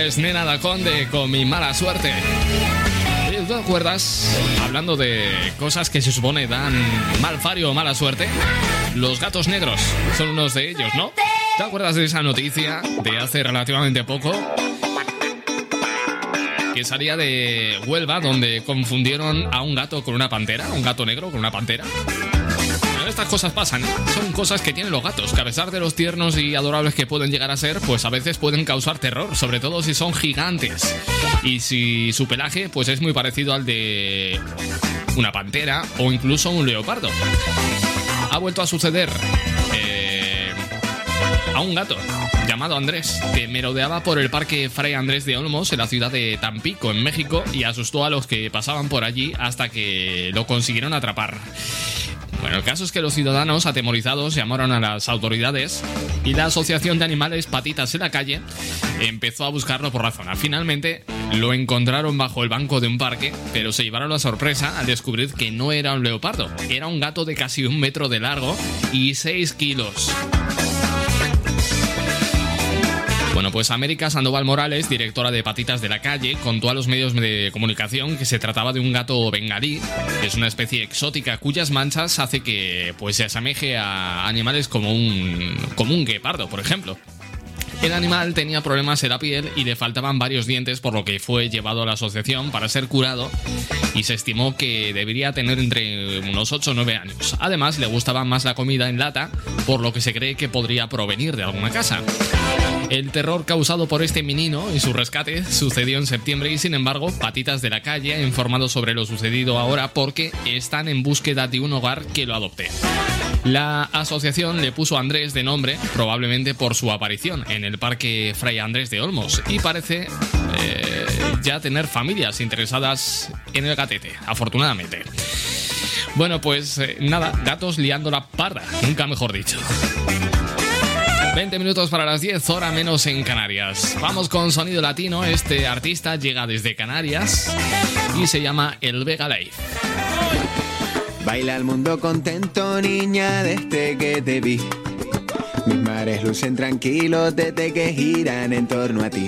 es Nena da Conde con mi mala suerte. ¿Tú te acuerdas, hablando de cosas que se supone dan mal fario o mala suerte? Los gatos negros son unos de ellos, ¿no? ¿Te acuerdas de esa noticia de hace relativamente poco? Que salía de Huelva, donde confundieron a un gato con una pantera, un gato negro con una pantera. Estas cosas pasan, son cosas que tienen los gatos, que a pesar de los tiernos y adorables que pueden llegar a ser, pues a veces pueden causar terror, sobre todo si son gigantes. Y si su pelaje pues es muy parecido al de una pantera o incluso un leopardo. Ha vuelto a suceder eh, a un gato llamado Andrés, que merodeaba por el parque Fray Andrés de Olmos en la ciudad de Tampico, en México, y asustó a los que pasaban por allí hasta que lo consiguieron atrapar. Bueno, el caso es que los ciudadanos atemorizados llamaron a las autoridades y la Asociación de Animales Patitas en la Calle empezó a buscarlo por la zona. Finalmente lo encontraron bajo el banco de un parque, pero se llevaron la sorpresa al descubrir que no era un leopardo, era un gato de casi un metro de largo y 6 kilos. Bueno, pues América Sandoval Morales, directora de Patitas de la Calle, contó a los medios de comunicación que se trataba de un gato bengalí, que es una especie exótica cuyas manchas hace que pues se asemeje a animales como un como un guepardo, por ejemplo. El animal tenía problemas en la piel y le faltaban varios dientes, por lo que fue llevado a la asociación para ser curado y se estimó que debería tener entre unos 8 o 9 años. Además, le gustaba más la comida en lata, por lo que se cree que podría provenir de alguna casa. El terror causado por este menino y su rescate sucedió en septiembre y sin embargo Patitas de la Calle ha informado sobre lo sucedido ahora porque están en búsqueda de un hogar que lo adopte. La asociación le puso a Andrés de nombre probablemente por su aparición en el Parque Fray Andrés de Olmos y parece eh, ya tener familias interesadas en el gatete, afortunadamente. Bueno, pues eh, nada, gatos liando la parda, nunca mejor dicho. 20 minutos para las 10, hora menos en Canarias. Vamos con sonido latino. Este artista llega desde Canarias y se llama El Vega Life. Baila el mundo contento, niña, desde que te vi. Mis mares lucen tranquilos desde que giran en torno a ti.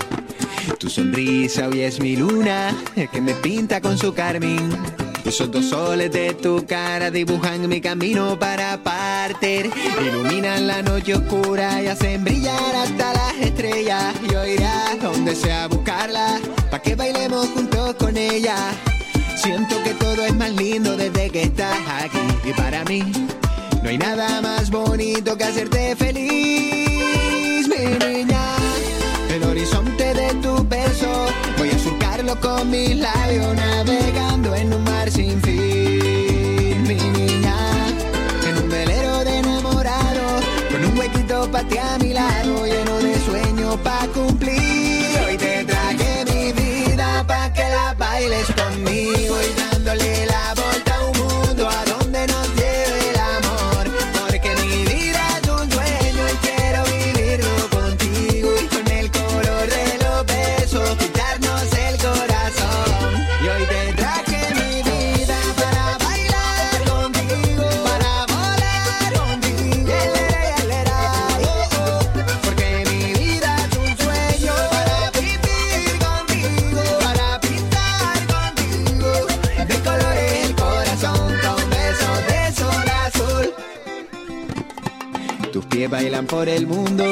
Tu sonrisa hoy es mi luna, que me pinta con su carmín. Esos dos soles de tu cara dibujan mi camino para partir. Iluminan la noche oscura y hacen brillar hasta las estrellas. Yo iré donde sea a buscarla, pa' que bailemos juntos con ella. Siento que todo es más lindo desde que estás aquí. Y para mí, no hay nada más bonito que hacerte feliz, mi niña. Con mis labios, navegando en un mar sin fin, mi niña. En un velero de enamorados, con un huequito para ti a mi lado, lleno de sueños para por el mundo,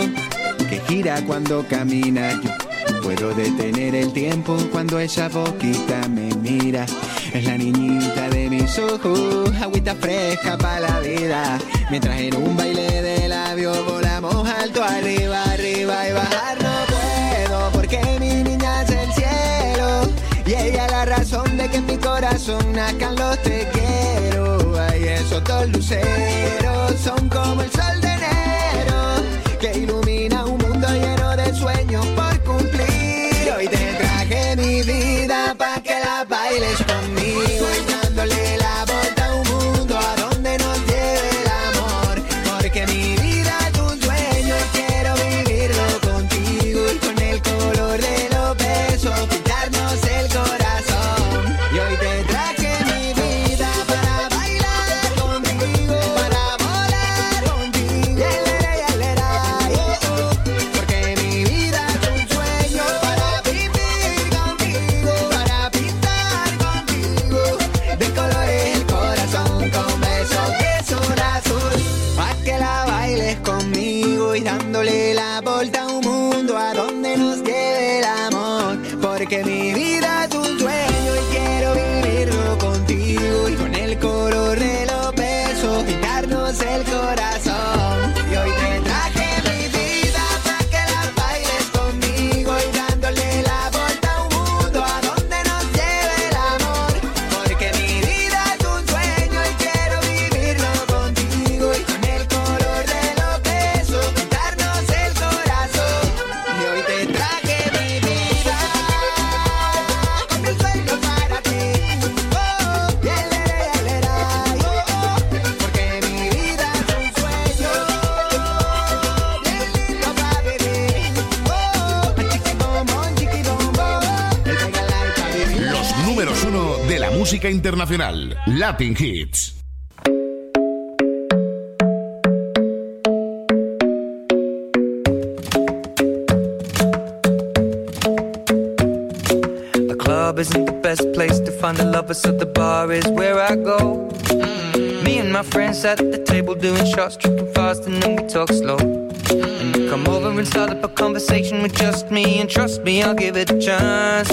que gira cuando caminas. Yo puedo detener el tiempo cuando esa boquita me mira. Es la niñita de mis ojos, agüita fresca para la vida. Mientras en un baile de labios volamos alto arriba, arriba y bajar no puedo, porque mi niña es el cielo. Y ella la razón de que en mi corazón nazcan los te quiero. Ay, esos dos luceros son como el sol lleno Latin Hits. The club isn't the best place to find a lover, so the bar is where I go. Me and my friends at the table doing shots, tripping fast, and then we talk slow. And come over and start up a conversation with just me, and trust me, I'll give it a chance.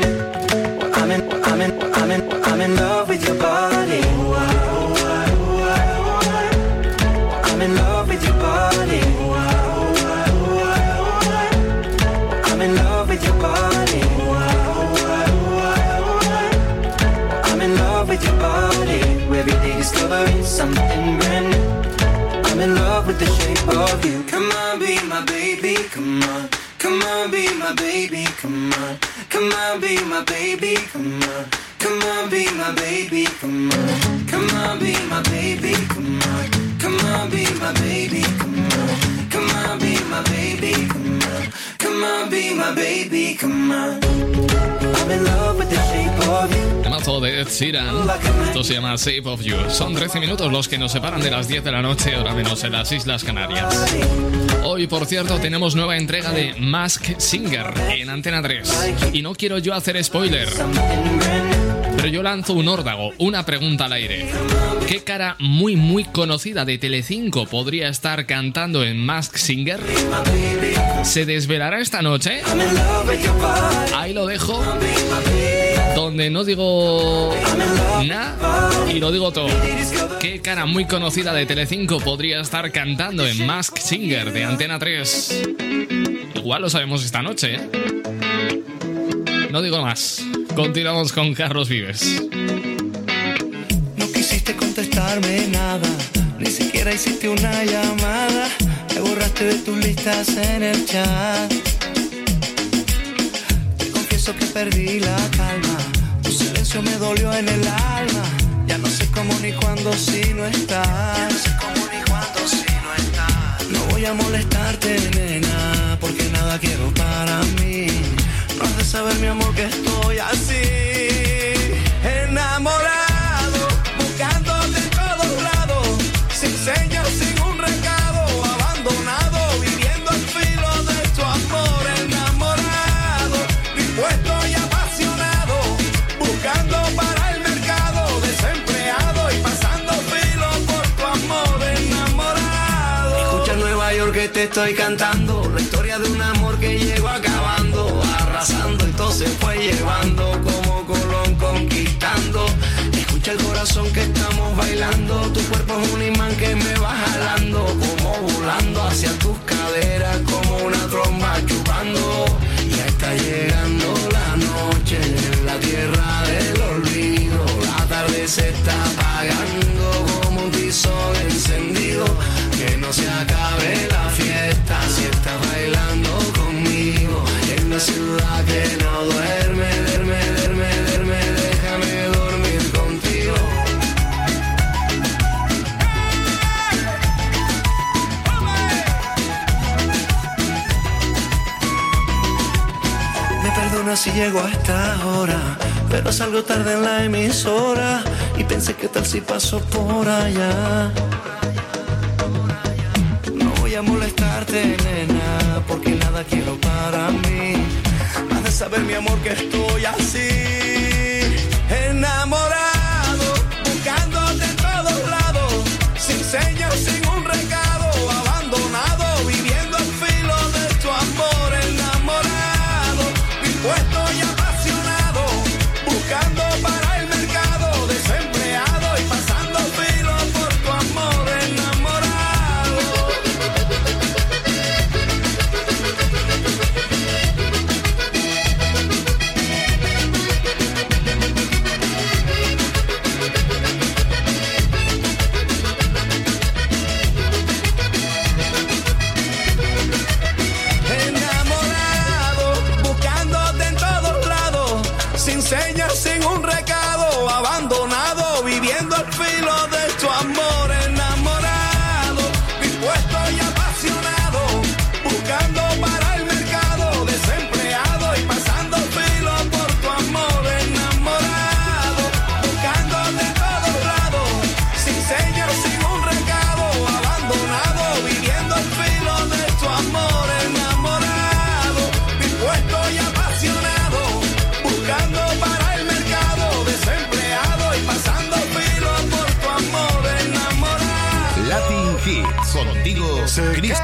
With the shape of you. Come on, be my baby, come on. Come on, be my baby, come on. Come on, be my baby, come on. Come on, be my baby, come on. Come on, be my baby, come on. Come on, be my baby, come on. Come on, be my baby, come on. Temazo de Ed Sheeran. Esto se llama Shape of You. Son 13 minutos los que nos separan de las 10 de la noche, ahora menos en las Islas Canarias. Hoy, por cierto, tenemos nueva entrega de Mask Singer en Antena 3. Y no quiero yo hacer spoiler. Pero yo lanzo un órdago, una pregunta al aire. ¿Qué cara muy muy conocida de Telecinco podría estar cantando en Mask Singer? ¿Se desvelará esta noche? Ahí lo dejo. Donde no digo nada y lo digo todo. ¿Qué cara muy conocida de Telecinco podría estar cantando en Mask Singer de Antena 3? Igual lo sabemos esta noche, ¿eh? No digo más. Continuamos con Carlos Vives. No quisiste contestarme nada, ni siquiera hiciste una llamada. Me borraste de tus listas en el chat. Te confieso que perdí la calma. Tu silencio me dolió en el alma. Ya no sé cómo ni cuándo si no estás. No sé cómo ni cuándo si no estás. No voy a molestarte, nena, porque nada quiero para mí. Has de saber, mi amor, que estoy así. Enamorado, buscando de todos lados, sin señas, sin un recado, abandonado, viviendo al filo de tu amor. Enamorado, dispuesto y apasionado, buscando para el mercado, desempleado y pasando filo por tu amor. Enamorado. Escucha Nueva York que te estoy cantando. La historia de un amor que llegó acabando, arrasando todo se fue llevando como Colón conquistando. Escucha el corazón que estamos bailando. Tu cuerpo es un imán que me va jalando, como volando hacia tus caderas, como una tromba chupando. Ya está llegando la noche en la tierra del olvido. La tarde se está apagando como un tizón encendido. Que no se acabe Ciudad que no duerme, duerme, duerme, duerme, déjame dormir contigo. Me perdona si llego a esta hora, pero salgo tarde en la emisora y pensé que tal si paso por allá. No voy a molestarte, nena, porque nada quiero para mí. Saber, mi amor, que estoy así, enamorado, buscándote en todos lados, sin señas,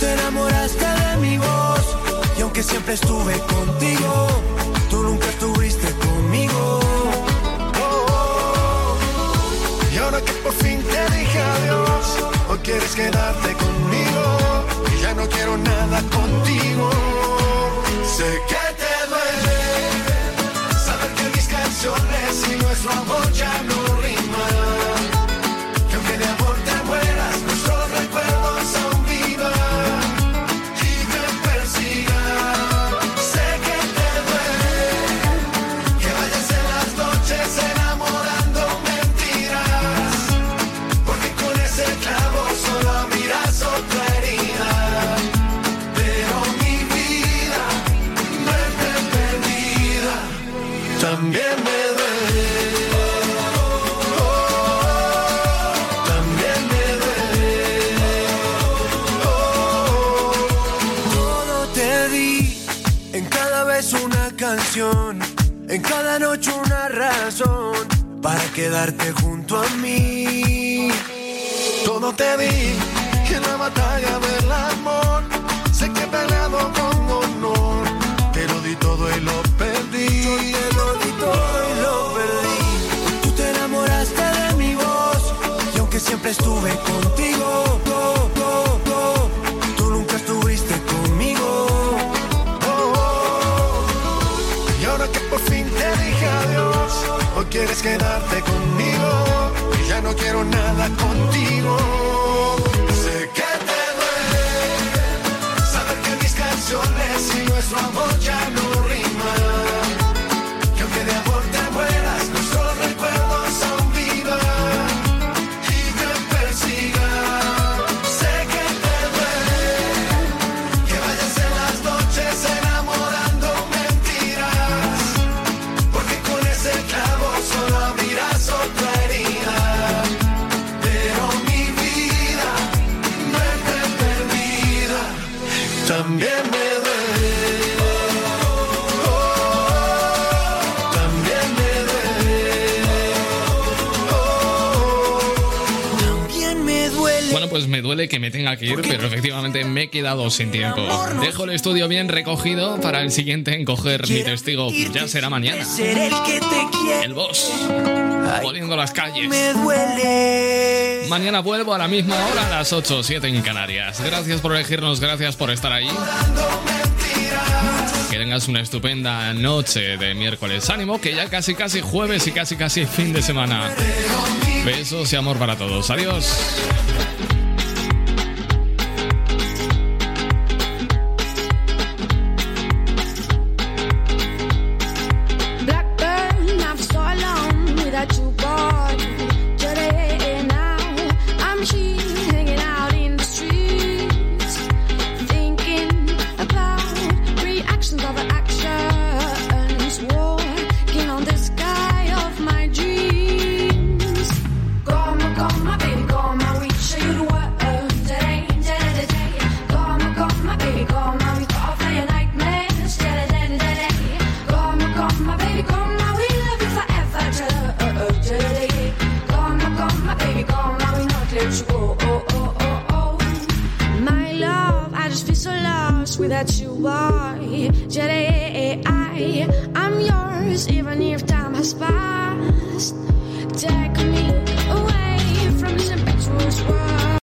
Te enamoraste de mi voz y aunque siempre estuve contigo, tú nunca estuviste conmigo. Y ahora que por fin te dije adiós, hoy quieres quedarte conmigo. Y ya no quiero nada contigo. Sé que te duele saber que mis canciones y nuestro amor sin tiempo. Dejo el estudio bien recogido para el siguiente en coger mi testigo. Ya será mañana. El boss. Poniendo las calles. Me duele. Mañana vuelvo a la misma hora, a las 8 o 7 en Canarias. Gracias por elegirnos, gracias por estar ahí. Que tengas una estupenda noche de miércoles. Ánimo, que ya casi casi jueves y casi casi fin de semana. Besos y amor para todos. Adiós.